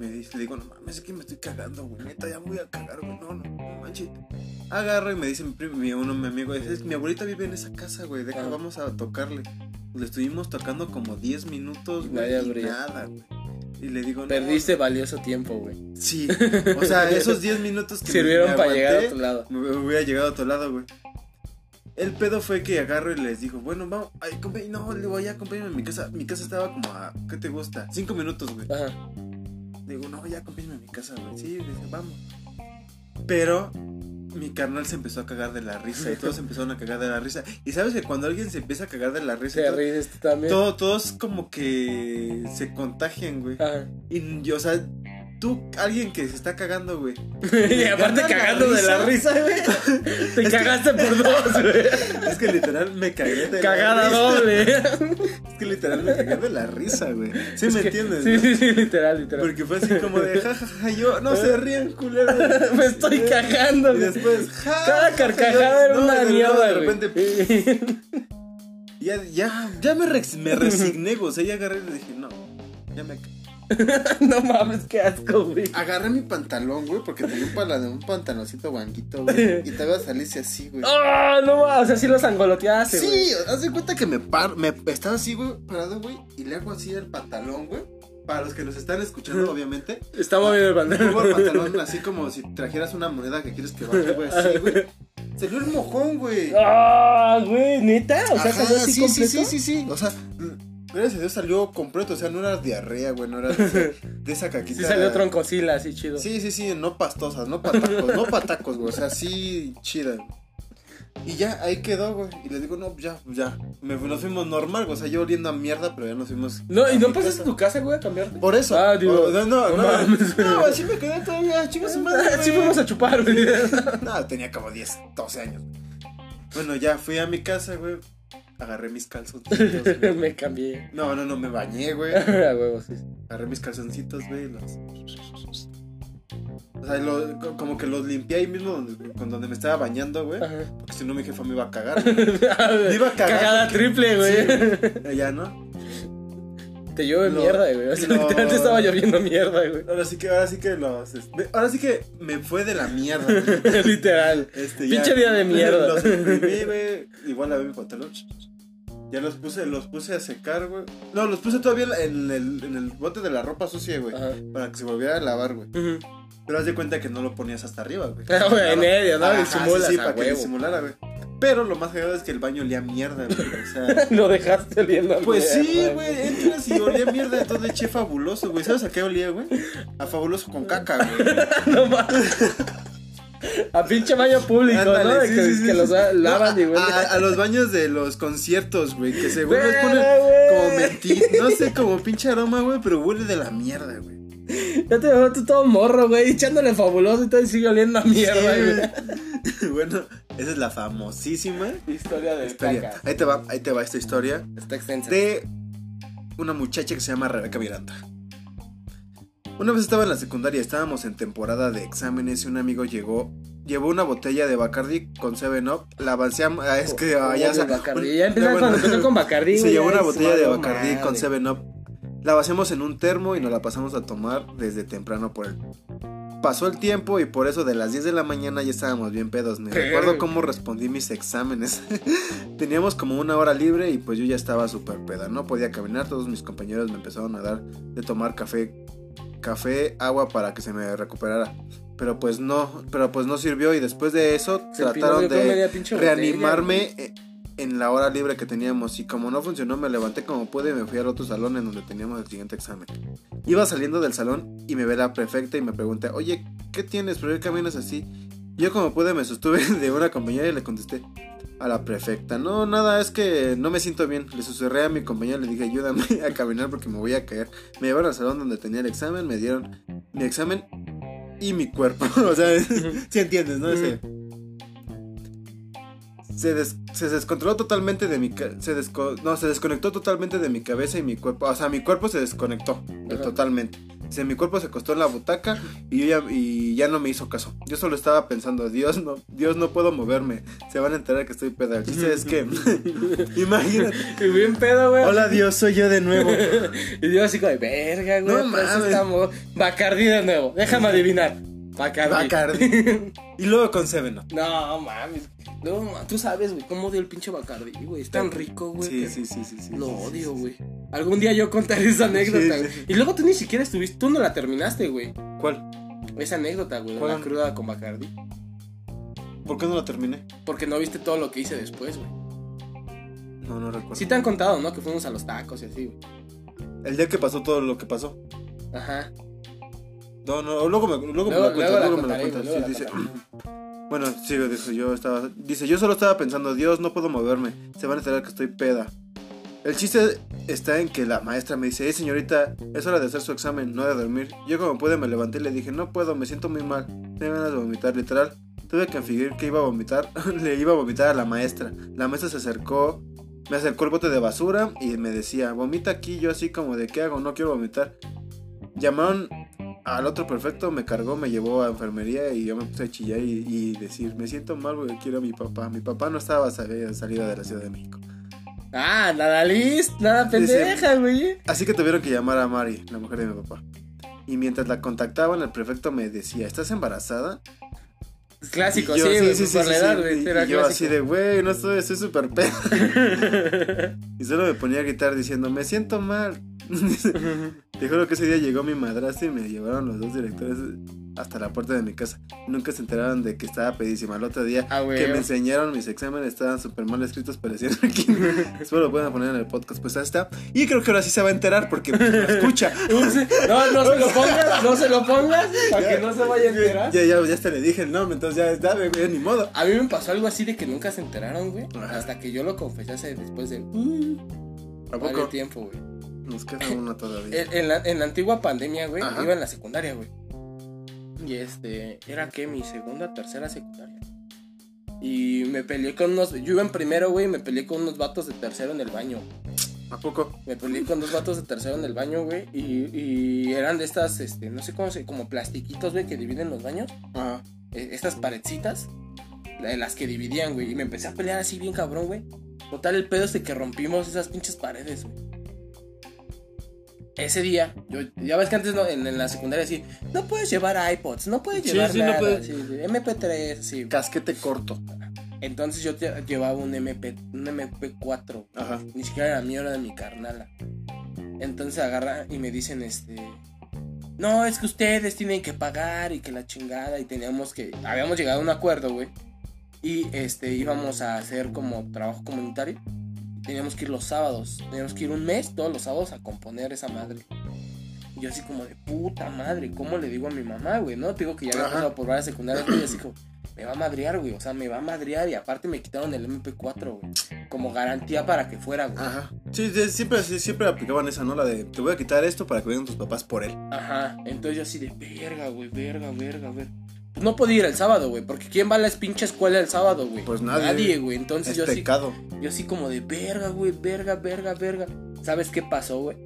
Speaker 1: Me dice, le digo, no mames, es que me estoy cagando, güey. Neta, ya me voy a cagar, güey. No, no, no manches. Agarra y me dice mi, primo, mi, uno, mi amigo, es, es que mi abuelita vive en esa casa, güey. Deja,
Speaker 2: Ah.
Speaker 1: vamos a tocarle. Le estuvimos tocando como 10 minutos, güey. Y nada, güey. Y le digo, no.
Speaker 2: Perdiste valioso tiempo, güey.
Speaker 1: Sí. O sea, esos 10 minutos que me-
Speaker 2: Sirvieron
Speaker 1: me
Speaker 2: para llegar a otro lado.
Speaker 1: me hubiera llegado a otro lado, güey. El pedo fue que agarro y les dijo, bueno, vamos, ay, no, le voy a acompañarme a mi casa. Mi casa estaba como a, ¿qué te gusta? Cinco minutos, güey.
Speaker 2: Ajá.
Speaker 1: Digo, no, ya acompáñame a mi casa, güey. Sí, dice, vamos. Pero mi carnal se empezó a cagar de la risa y todos empezaron a cagar de la risa. Y sabes que cuando alguien se empieza a cagar de la risa,
Speaker 2: Se
Speaker 1: todo-
Speaker 2: ríes tú también.
Speaker 1: todo- todos como que se contagian, güey.
Speaker 2: Ajá.
Speaker 1: Y yo, o sea, tú, alguien que se está cagando, güey.
Speaker 2: y aparte
Speaker 1: gana la
Speaker 2: cagando de la risa, güey. Te cagaste por dos, güey.
Speaker 1: Es que literal me cagué de
Speaker 2: Cagada
Speaker 1: la risa.
Speaker 2: doble.
Speaker 1: Es que literal me cagué de la risa, güey. ¿Sí
Speaker 2: Es
Speaker 1: me
Speaker 2: que-
Speaker 1: entiendes?
Speaker 2: Sí,
Speaker 1: no?
Speaker 2: sí, sí, literal, literal.
Speaker 1: Porque fue así como de jajaja, yo, no se rían, culero.
Speaker 2: Me estoy cagando,
Speaker 1: Y
Speaker 2: güey.
Speaker 1: después, ja,
Speaker 2: Cada
Speaker 1: ja, ja,
Speaker 2: carcajada era
Speaker 1: no,
Speaker 2: una mierda,
Speaker 1: De
Speaker 2: güey.
Speaker 1: repente, ya, ya, ya me, rex- me resigné, güey. O sea, ya agarré y le dije, no, ya me.
Speaker 2: no mames, qué asco, güey.
Speaker 1: Agarré mi pantalón, güey, porque tenía un, pala- un pantaloncito guanguito, güey. Y todavía salirse así, güey.
Speaker 2: Oh, no mames, o sea, sí los angoloteaste, güey.
Speaker 1: Sí, haz de cuenta que me paro, me estaba así, güey, parado, güey, y le hago así el pantalón, güey. Para los que nos están escuchando, obviamente.
Speaker 2: Está moviendo el
Speaker 1: Pongo el
Speaker 2: pantalón.
Speaker 1: pantalón así como si trajeras una moneda que quieres que baje, güey, así, güey. Salió el mojón, güey.
Speaker 2: Ah, güey, neta. O sea,
Speaker 1: Ajá,
Speaker 2: salió así
Speaker 1: sí,
Speaker 2: completo.
Speaker 1: sí, sí, sí, sí. O sea, gracias a Dios salió completo, o sea, no era diarrea, güey, no era de, de esa caquita.
Speaker 2: Sí salió troncosila, así chido.
Speaker 1: Sí, sí, sí, no pastosas, no patacos, no patacos, güey, o sea, sí chida. Y ya, ahí quedó, güey. Y le digo, no, ya, ya. Me, nos fuimos normal, güey. O sea, yo oliendo a mierda, pero ya nos fuimos.
Speaker 2: No, ¿y no pasaste a tu casa, güey, a cambiarte?
Speaker 1: Por eso.
Speaker 2: Ah, digo,
Speaker 1: Por- no, no,
Speaker 2: no
Speaker 1: no. así me quedé todavía, chicas, su madre.
Speaker 2: Sí
Speaker 1: güey.
Speaker 2: fuimos a chupar, güey.
Speaker 1: No, tenía como 10, 12 años. Bueno, ya fui a mi casa, güey. Agarré mis calzoncitos, güey.
Speaker 2: Me cambié.
Speaker 1: No, no, no, me bañé, güey.
Speaker 2: A huevo, sí.
Speaker 1: Agarré mis calzoncitos, güey. Los... O sea, lo- como que los limpié ahí mismo donde, con donde me estaba bañando, güey. Porque si no mi jefa me iba a cagar. güey.
Speaker 2: Me
Speaker 1: iba a cagar
Speaker 2: Cagada triple, güey.
Speaker 1: Sí, ya, ¿no?
Speaker 2: Te llueve
Speaker 1: Lo-
Speaker 2: mierda, güey. O sea,
Speaker 1: lo-
Speaker 2: literalmente estaba lloviendo mierda, güey.
Speaker 1: Ahora sí que, ahora sí que los. este, ahora sí que me fue de la mierda. güey.
Speaker 2: Literal.
Speaker 1: Este,
Speaker 2: Pinche día de mierda.
Speaker 1: Los imprimí, güey. Igual lavé mi pantalón. Ya los puse, los puse a secar, güey. No, los puse todavía en el, en el bote de la ropa sucia, güey.
Speaker 2: Ajá.
Speaker 1: Para que se volviera a lavar, güey. Pero haz de cuenta que no lo ponías hasta arriba, güey.
Speaker 2: Ah, en medio, ¿no? Disimulas
Speaker 1: sí, sí, para que disimulara, güey. Pero lo más cagado es que el baño olía mierda, güey. O sea.
Speaker 2: Lo dejaste oliendo a
Speaker 1: Pues sí, güey, entras y olía mierda, entonces eché fabuloso, güey. ¿Sabes a qué olía, güey? A fabuloso con caca, güey.
Speaker 2: No mames. A pinche baño público,
Speaker 1: Ándale,
Speaker 2: ¿no?
Speaker 1: Sí,
Speaker 2: que,
Speaker 1: sí, sí,
Speaker 2: que
Speaker 1: sí.
Speaker 2: los lavan
Speaker 1: No,
Speaker 2: y huelen.
Speaker 1: a, a los baños de los conciertos, güey, que según les ponen como mentira, no sé, como pinche aroma, güey, pero huele de la mierda, güey.
Speaker 2: Ya te veo tú todo morro, güey, echándole fabuloso y todo y sigue oliendo a mierda,
Speaker 1: Sí, bueno, esa es la famosísima
Speaker 2: Historia de
Speaker 1: historia.
Speaker 2: caca.
Speaker 1: Ahí te va, ahí te va esta historia
Speaker 2: Está extensa.
Speaker 1: de una muchacha que se llama Rebeca Miranda. Una vez estaba en la secundaria, estábamos en temporada de exámenes y un amigo llegó, llevó una botella de Bacardi con 7-Up, la vaciamos, ah, es que ah, ya
Speaker 2: Odio
Speaker 1: sa-
Speaker 2: Bacardi. Ya empezó
Speaker 1: bueno,
Speaker 2: cuando empezó con Bacardi,
Speaker 1: Se llevó una botella de Bacardi con
Speaker 2: madre.
Speaker 1: 7-Up. La vaciamos en un termo y nos la pasamos a tomar desde temprano por el... Pasó el tiempo y por eso de las 10 de la mañana ya estábamos bien pedos. Ni recuerdo cómo respondí mis exámenes. Teníamos como una hora libre y pues yo ya estaba súper peda. No podía caminar, todos mis compañeros me empezaron a dar de tomar café, café, agua para que se me recuperara. Pero pues no, pero pues no sirvió y después de eso
Speaker 2: Se
Speaker 1: trataron de reanimarme eh, en la hora libre que teníamos y como no funcionó me levanté como pude y me fui al otro salón en donde teníamos el siguiente examen. Iba saliendo del salón y me ve la prefecta y me pregunta, oye, ¿qué tienes? ¿Por qué caminas así? Yo como pude me sostuve de una compañera y le contesté a la prefecta, no, nada, es que no me siento bien. Le susurré a mi compañera y le dije, ayúdame a caminar porque me voy a caer. Me llevaron al salón donde tenía el examen, me dieron mi examen y mi cuerpo. o sea, si entiendes, ¿no? Se, des- se descontroló totalmente de mi se desco- no se desconectó totalmente de mi cabeza y mi cuerpo o sea mi cuerpo se desconectó
Speaker 2: Ajá.
Speaker 1: totalmente Dice, mi cuerpo se acostó en la butaca y yo ya, y ya no me hizo caso yo solo estaba pensando Dios no Dios no puedo moverme se van a enterar que estoy peda el chiste es que imagínate
Speaker 2: Y bien pedo, güey.
Speaker 1: hola Dios soy yo de nuevo
Speaker 2: Y yo así como de verga, güey.
Speaker 1: No mames.
Speaker 2: estamos. Bacardi de nuevo. Déjame adivinar. Bacardi.
Speaker 1: Bacardi y luego con Seven Up.
Speaker 2: No mames. No, tú sabes, güey, cómo odio el pinche Bacardi, güey. Es tan rico, güey.
Speaker 1: sí sí sí sí sí
Speaker 2: Lo odio, güey. Algún día yo contaré esa anécdota, güey. Y luego tú ni siquiera estuviste. Tú no la terminaste, güey.
Speaker 1: ¿cuál?
Speaker 2: Esa anécdota, güey. La cruda con Bacardi.
Speaker 1: ¿por qué no la terminé?
Speaker 2: Porque no viste todo lo que hice después, güey.
Speaker 1: no no recuerdo
Speaker 2: Sí te han contado, ¿no? Que fuimos a los tacos y así, güey.
Speaker 1: el día que pasó todo lo que pasó
Speaker 2: Ajá.
Speaker 1: No, no, luego me, luego me la cuentas, luego me la cuentas. sí, dice. Bueno, sí, dice, yo estaba, dice, yo solo estaba pensando, Dios, no puedo moverme, se van a enterar que estoy peda. El chiste está en que la maestra me dice, hey señorita, es hora de hacer su examen, no de dormir. Yo como pude me levanté y le dije, no puedo, me siento muy mal, tengo ganas de vomitar, literal. Tuve que fingir que iba a vomitar, le iba a vomitar a la maestra. La maestra se acercó, me acercó el bote de basura y me decía, vomita aquí, yo así como de, ¿qué hago? No quiero vomitar. Llamaron al otro perfecto, me cargó, me llevó a enfermería y yo me puse a chillar y, y decir, me siento mal porque quiero a mi papá. Mi papá no estaba sal- salido de la Ciudad de México.
Speaker 2: Ah, nada list, nada
Speaker 1: Sí, sí.
Speaker 2: pendeja, güey.
Speaker 1: Así que tuvieron que llamar a Mari, la mujer de mi papá. Y mientras la contactaban, el prefecto me decía, ¿estás embarazada?
Speaker 2: Clásico, sí,
Speaker 1: yo,
Speaker 2: güey, por la edad,
Speaker 1: sí.
Speaker 2: güey.
Speaker 1: Y- yo así de, güey, no estoy, estoy súper pedo. y solo me ponía a gritar diciendo, me siento mal. Te juro que ese día llegó mi madrastra y me llevaron los dos directores hasta la puerta de mi casa. Nunca se enteraron de que estaba pedísima. El otro día
Speaker 2: Ah,
Speaker 1: que me enseñaron mis exámenes estaban súper mal escritos, parecían aquí. Espero lo puedan poner en el podcast. Pues ahí está. Y creo que ahora sí se va a enterar porque pues, lo escucha.
Speaker 2: No, no se lo pongas, no se lo pongas, para que no se vaya a enterar.
Speaker 1: Ya, ya, ya hasta le dije el nombre, entonces ya, ya, ni modo.
Speaker 2: A mí me pasó algo así de que nunca se enteraron, güey. Hasta que yo lo confesase después de uh,
Speaker 1: ¿A poco?
Speaker 2: tiempo, güey.
Speaker 1: Nos queda uno todavía.
Speaker 2: En, la, en la antigua pandemia, güey,
Speaker 1: Ajá.
Speaker 2: iba en la secundaria, güey. Y este, era que mi segunda, tercera secundaria. Y me peleé con unos, yo iba en primero, güey, y me peleé con unos vatos de tercero en el baño.
Speaker 1: ¿A poco?
Speaker 2: Me peleé con dos vatos de tercero en el baño, güey. Y, y eran de estas, este, no sé cómo se, como plastiquitos, güey, que dividen los baños.
Speaker 1: Ajá.
Speaker 2: eh, estas paredcitas, las que dividían, güey. Y me empecé a pelear así bien cabrón, güey. Total, el pedo es de que rompimos esas pinches paredes, güey. Ese día, yo, ya ves que antes no, en, en la secundaria sí, no puedes llevar iPods, no puedes
Speaker 1: Sí,
Speaker 2: llevar
Speaker 1: sí, no
Speaker 2: nada,
Speaker 1: puedes.
Speaker 2: sí, sí, MP3, así.
Speaker 1: Casquete corto.
Speaker 2: Entonces yo te- llevaba un MP, un MP4,
Speaker 1: Ajá.
Speaker 2: ni siquiera era mío, era de mi carnala. Entonces agarra y me dicen, este, no, es que ustedes tienen que pagar y que la chingada y teníamos que, habíamos llegado a un acuerdo, güey. Y este, íbamos a hacer como trabajo comunitario. Teníamos que ir los sábados, teníamos que ir un mes todos los sábados a componer esa madre. Y yo así como de puta madre, ¿cómo le digo a mi mamá, güey? No, te digo que ya había pasado por varias secundarias, güey, y así como, me va a madrear, güey. O sea, me va a madrear y aparte me quitaron el MP4, güey. Como garantía para que fuera, güey.
Speaker 1: Ajá. Sí, sí, siempre, sí, siempre aplicaban esa, ¿no? La de te voy a quitar esto para que vengan tus papás por él.
Speaker 2: Ajá. Entonces yo así de verga, güey, verga, verga, verga. No podía ir el sábado, güey, porque ¿quién va a la pinche escuela el sábado, güey?
Speaker 1: Pues nadie.
Speaker 2: güey. Entonces
Speaker 1: Es
Speaker 2: yo así,
Speaker 1: pecado.
Speaker 2: yo así como de verga, güey, verga, verga, verga. ¿Sabes qué pasó, güey?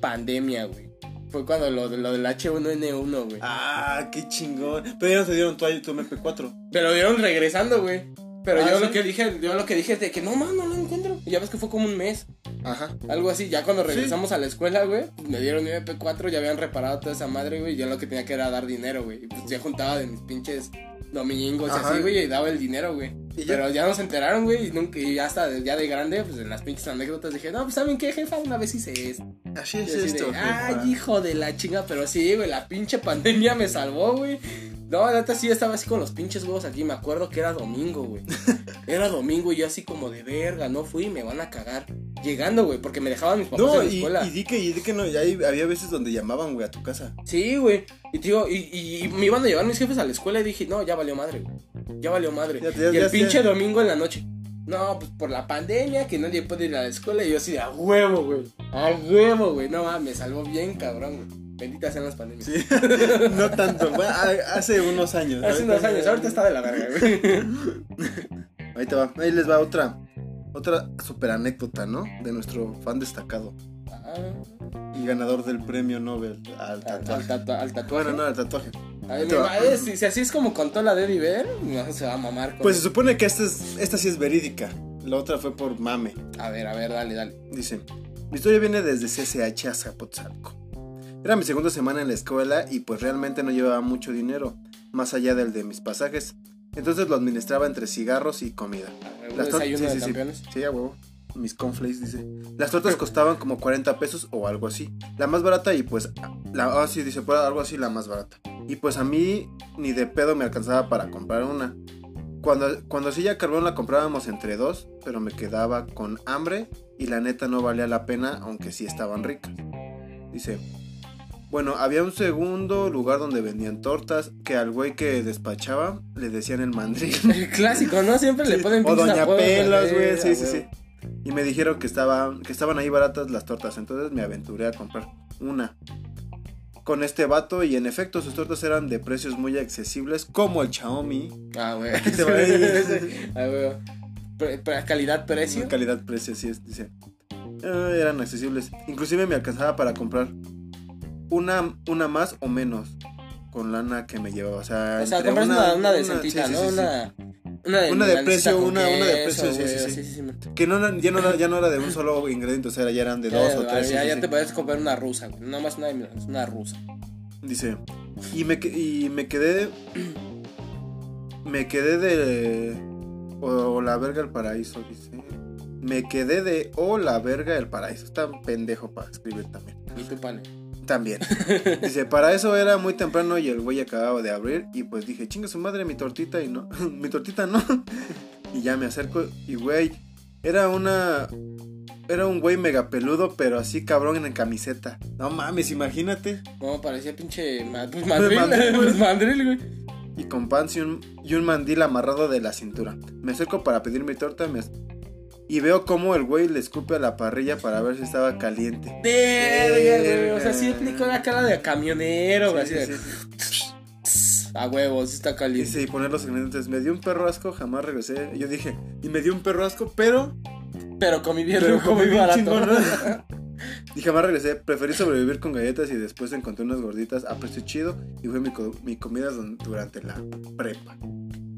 Speaker 2: Pandemia, güey. Fue cuando lo, lo del H1N1, güey.
Speaker 1: Ah, qué chingón. Pero ya no te dieron tu, tu MP4.
Speaker 2: Me lo dieron regresando, güey. Pero
Speaker 1: Ah,
Speaker 2: yo
Speaker 1: ¿sí?
Speaker 2: lo que dije, yo lo que dije es de que no, man, no lo encuentro. Y ya ves que fue como un mes.
Speaker 1: Ajá.
Speaker 2: Algo así, ya cuando regresamos a la escuela, güey, pues, me dieron mi MP4, ya habían reparado toda esa madre, güey, y yo lo que tenía que era dar dinero, güey. Y pues ya juntaba de mis pinches domingos y
Speaker 1: Ajá.
Speaker 2: así, güey, y daba el dinero, güey.
Speaker 1: ¿Y?
Speaker 2: Pero ya nos enteraron, güey, y, nunca, y hasta de, ya de grande, pues en las pinches anécdotas dije, no, pues ¿saben qué, jefa? Una vez hice esto.
Speaker 1: Así
Speaker 2: Y
Speaker 1: es
Speaker 2: así
Speaker 1: esto.
Speaker 2: de. Ay, hijo de la chinga, pero sí, güey, la pinche pandemia me salvó, güey. No, la neta sí estaba así con los pinches huevos aquí. Me acuerdo que era domingo, güey. Era domingo y yo así como de verga, no fui, me van a cagar. Llegando, güey, porque me dejaban mis papás
Speaker 1: No,
Speaker 2: en la
Speaker 1: y,
Speaker 2: escuela.
Speaker 1: y di que, y di que no, ya había veces donde llamaban, güey, a tu casa.
Speaker 2: Sí, güey. Y tío, y, y me iban a llevar mis jefes a la escuela y dije, no, ya valió madre, güey. Ya valió madre.
Speaker 1: Ya- ya-
Speaker 2: y el pinche domingo en la noche. No, pues por la pandemia, que nadie puede ir a la escuela. Y yo así de a huevo, güey. A huevo, güey. No mames, me salvó bien, cabrón, güey. Benditas sean las pandemias.
Speaker 1: Sí. no tanto. A- hace unos años.
Speaker 2: Hace unos años, ahorita está de la verga, güey.
Speaker 1: Ahí te va. Ahí les va otra. Otra super anécdota, ¿no? De nuestro fan destacado.
Speaker 2: Ah,
Speaker 1: Y ganador del premio Nobel al tatuaje.
Speaker 2: al tatua- al tatuaje.
Speaker 1: Bueno, no, al tatuaje.
Speaker 2: Ay, madre, si, si así es como contó la de Ver, no se va a mamar. Con
Speaker 1: Pues se supone que esta, es, esta sí es verídica. La otra fue por mame.
Speaker 2: A ver, a ver, dale, dale.
Speaker 1: Dice, mi historia viene desde CCH a Zapotzalco. Era mi segunda semana en la escuela y pues realmente no llevaba mucho dinero, más allá del de mis pasajes. Entonces lo administraba entre cigarros y comida. Las tor-
Speaker 2: desayuno
Speaker 1: sí,
Speaker 2: de
Speaker 1: sí, sí. a huevo. Mis conflays, dice. Las tortas costaban como 40 pesos o algo así. La más barata y pues... La, ah, sí, dice, algo así la más barata. Y pues a mí ni de pedo me alcanzaba para comprar una. Cuando, cuando ya carbón la comprábamos entre dos, pero me quedaba con hambre y la neta no valía la pena, aunque sí estaban ricas. Dice, bueno, había un segundo lugar donde vendían tortas que al güey que despachaba le decían el mandril.
Speaker 2: El clásico, ¿no? Siempre le
Speaker 1: Sí,
Speaker 2: ponen
Speaker 1: o Doña
Speaker 2: apodos,
Speaker 1: Pelas, güey, sí, sí, sí. Y me dijeron que, estaba, que estaban ahí baratas las tortas, entonces me aventuré a comprar una. Con este vato y en efecto sus tortas eran de precios muy accesibles como el Xiaomi.
Speaker 2: Ah, güey. Ah, güey. Pre- pre- Calidad-precio.
Speaker 1: Calidad-precio, sí dice. Ah, eran accesibles. Inclusive me alcanzaba para comprar una, una más o menos con lana que me llevaba. O sea,
Speaker 2: O sea, compras una, una decentita,
Speaker 1: sí,
Speaker 2: ¿no?
Speaker 1: sí.
Speaker 2: Una, una de,
Speaker 1: Una de precio, una- una de precio, sí,
Speaker 2: güey,
Speaker 1: sí, sí.
Speaker 2: sí.
Speaker 1: Que no, ya, no era, ya no era de un solo ingrediente, o sea, ya eran de
Speaker 2: Ya,
Speaker 1: dos o tres.
Speaker 2: ya, ya te puedes comprar una rusa, güey. No más una una rusa.
Speaker 1: Dice, y me, y me quedé, me quedé de, o, o la verga el paraíso, dice. Me quedé de, o la verga el paraíso. Está pendejo para escribir también.
Speaker 2: Y tu pane.
Speaker 1: También. Dice, para eso era muy temprano y el güey acababa de abrir. Y pues dije, chinga su madre, mi tortita y no. mi tortita no. y ya me acerco y güey, era una. Era un güey mega peludo, pero así cabrón en camiseta. No mames, imagínate.
Speaker 2: No, parecía pinche. Pues mandril, pues mandril, güey.
Speaker 1: Y con pants y un, y un mandil amarrado de la cintura. Me acerco para pedir mi torta me- y veo cómo el güey le escupe a la parrilla para ver si estaba caliente.
Speaker 2: Verga, güey. O sea, sí aplicó la cara de camionero, güey.
Speaker 1: Sí.
Speaker 2: A huevos, está caliente.
Speaker 1: Dice, y poner los ingredientes. Me dio un perro asco, jamás regresé. Yo dije, y me dio un perro asco, pero.
Speaker 2: Pero comí bien,
Speaker 1: Pero
Speaker 2: comí
Speaker 1: comí bien
Speaker 2: barato.
Speaker 1: chingón, ¿no? Y jamás regresé. Preferí sobrevivir con galletas y después encontré unas gorditas a precio chido y fue mi, co- mi comida durante la prepa.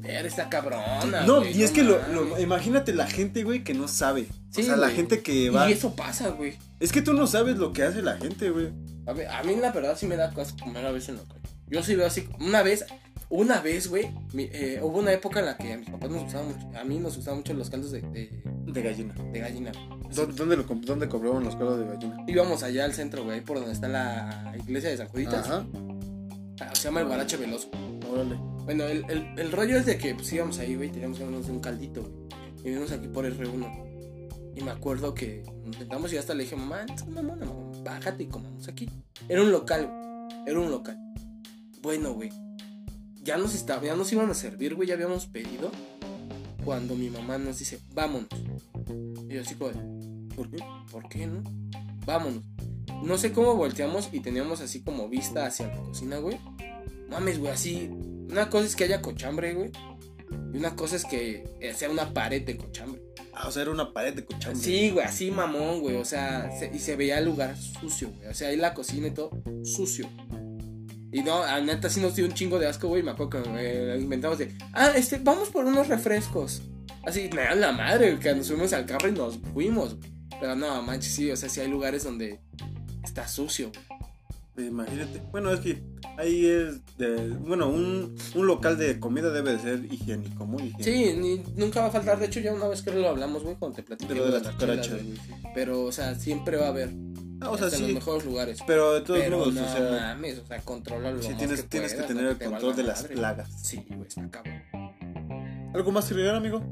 Speaker 2: Eres esta cabrona.
Speaker 1: No,
Speaker 2: güey,
Speaker 1: y es que lo, imagínate la gente, güey, que no sabe.
Speaker 2: Sí,
Speaker 1: o sea, la gente que va.
Speaker 2: Y eso pasa, güey.
Speaker 1: Es que tú no sabes lo que hace la gente, güey.
Speaker 2: A mí, a mí la verdad sí me da cosas comer a veces en la calle. Yo sí veo así. Una vez, una vez, güey, eh, hubo una época en la que a mis papás nos gustaban mucho. A mí nos gustaban mucho los caldos de, de,
Speaker 1: De gallina.
Speaker 2: de gallina.
Speaker 1: ¿Dó- ¿Dónde, lo, dónde cobraban los caldos de gallina?
Speaker 2: Íbamos allá al centro, güey, por donde está la iglesia de San Juditas.
Speaker 1: Ajá.
Speaker 2: Ah, Se llama el Guarache Veloso.
Speaker 1: Órale.
Speaker 2: Bueno, el, el, el rollo es de que pues íbamos ahí, güey, teníamos ganas de un caldito, güey. Y vimos aquí por R1. Y me acuerdo que nos sentamos y hasta le dije, mamá, mamona, mamá, bájate y comamos aquí. Era un local, güey. Era un local. Bueno, güey. Ya nos estaba, ya nos iban a servir, güey, ya habíamos pedido. Cuando mi mamá nos dice, vámonos. Y yo así como,
Speaker 1: ¿Por qué?
Speaker 2: ¿por qué no? Vámonos. No sé cómo volteamos y teníamos así como vista hacia la cocina, güey. Mames, güey, así. Una cosa es que haya cochambre, güey. Y una cosa es que sea una pared de cochambre.
Speaker 1: Ah, o sea, era una pared de cochambre.
Speaker 2: Sí, güey, así mamón, güey. O sea, se- y se veía el lugar sucio, güey. O sea, ahí la cocina y todo, sucio. Y no, a neta sí nos dio un chingo de asco, güey. Me acuerdo que eh, inventamos de, ah, este, vamos por unos refrescos. Así, me da la madre, que nos subimos al carro y nos fuimos. Pero no, manches, sí, o sea, sí hay lugares donde está sucio, güey.
Speaker 1: Imagínate. Bueno, es que ahí es de. Bueno, un, un local de comida debe de ser higiénico, muy higiénico.
Speaker 2: Sí, ni, nunca va a faltar. De hecho, ya una vez que lo hablamos, güey, cuando te platiqué
Speaker 1: De de las cucarachas.
Speaker 2: Pero, o sea, siempre va a haber.
Speaker 1: Ah, o sea,
Speaker 2: hasta en
Speaker 1: sí.
Speaker 2: los mejores lugares.
Speaker 1: Pero de todos
Speaker 2: Pero
Speaker 1: modos,
Speaker 2: no
Speaker 1: o sea.
Speaker 2: mames, o sea, contrólalo lo
Speaker 1: Sí,
Speaker 2: más
Speaker 1: tienes,
Speaker 2: que
Speaker 1: tienes que tener
Speaker 2: no
Speaker 1: el control de las
Speaker 2: madre.
Speaker 1: plagas.
Speaker 2: Sí, güey, está cabrón.
Speaker 1: ¿Algo más que agregar, amigo?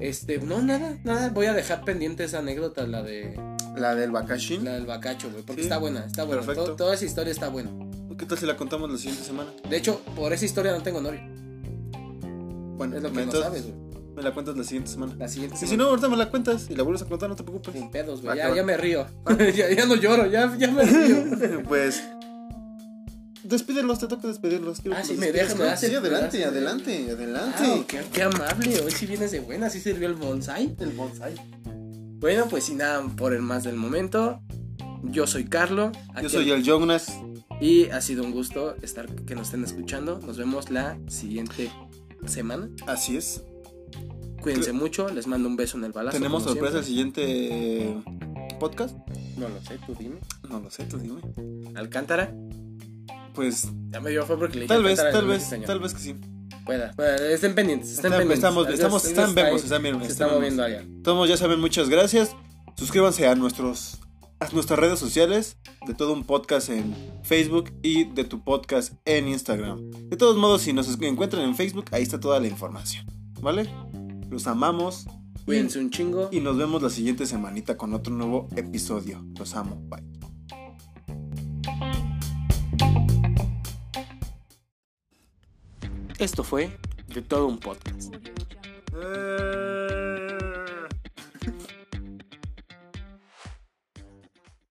Speaker 2: Este, no, nada, nada. Voy a dejar pendiente esa anécdota, la de
Speaker 1: La del Bakashin.
Speaker 2: la del bacacho, güey. Porque
Speaker 1: Sí,
Speaker 2: está buena, está buena.
Speaker 1: perfecto.
Speaker 2: Todo- toda esa historia está buena.
Speaker 1: ¿Qué tal si la contamos la siguiente semana?
Speaker 2: De hecho, por esa historia no tengo novio.
Speaker 1: Bueno,
Speaker 2: Es lo que no
Speaker 1: entonces,
Speaker 2: sabes, güey.
Speaker 1: Me la cuentas la siguiente semana.
Speaker 2: La siguiente
Speaker 1: Y si
Speaker 2: semana.
Speaker 1: no, ahorita me la cuentas y la vuelves a contar, no te preocupes.
Speaker 2: Sin pedos, güey. Ya, ya me río. ya, ya no lloro, ya, ya me río.
Speaker 1: pues. Despídelos, te toca despedirlos. Quiero
Speaker 2: Ah, sí, me dejas, haces-
Speaker 1: Sí, adelante, adelante, adelante.
Speaker 2: Wow, qué, qué amable. Hoy sí vienes de buena, sí sirvió el bonsai.
Speaker 1: El bonsai.
Speaker 2: Bueno, pues sin nada por el más del momento. Yo soy Carlo.
Speaker 1: Yo soy el Jonas.
Speaker 2: Y ha sido un gusto estar que nos estén escuchando. Nos vemos la siguiente semana.
Speaker 1: Así es.
Speaker 2: Cuídense mucho. Les mando un beso en el balazo.
Speaker 1: ¿Tenemos sorpresa el siguiente podcast?
Speaker 2: No lo sé, tú dime.
Speaker 1: No lo sé, tú dime.
Speaker 2: Alcántara.
Speaker 1: Pues
Speaker 2: Ya me dio fue porque le dije
Speaker 1: tal vez, tal vez,
Speaker 2: señor.
Speaker 1: tal vez que sí.
Speaker 2: Pueda, pueda, Estén pendientes. Estén
Speaker 1: Está-
Speaker 2: pendientes.
Speaker 1: estamos,
Speaker 2: Adiós,
Speaker 1: estamos, están
Speaker 2: está
Speaker 1: vemos,
Speaker 2: ahí.
Speaker 1: están bien.
Speaker 2: Se
Speaker 1: están
Speaker 2: está
Speaker 1: vemos.
Speaker 2: moviendo allá.
Speaker 1: Todos ya saben, muchas gracias. Suscríbanse a nuestros a nuestras redes sociales, de todo un podcast en Facebook y de tu podcast en Instagram. De todos modos, si nos encuentran en Facebook, ahí está toda la información. ¿Vale? Los amamos
Speaker 2: Cuídense un chingo.
Speaker 1: y nos vemos la siguiente semanita con otro nuevo episodio. Los amo. Bye.
Speaker 2: Esto fue de todo un podcast.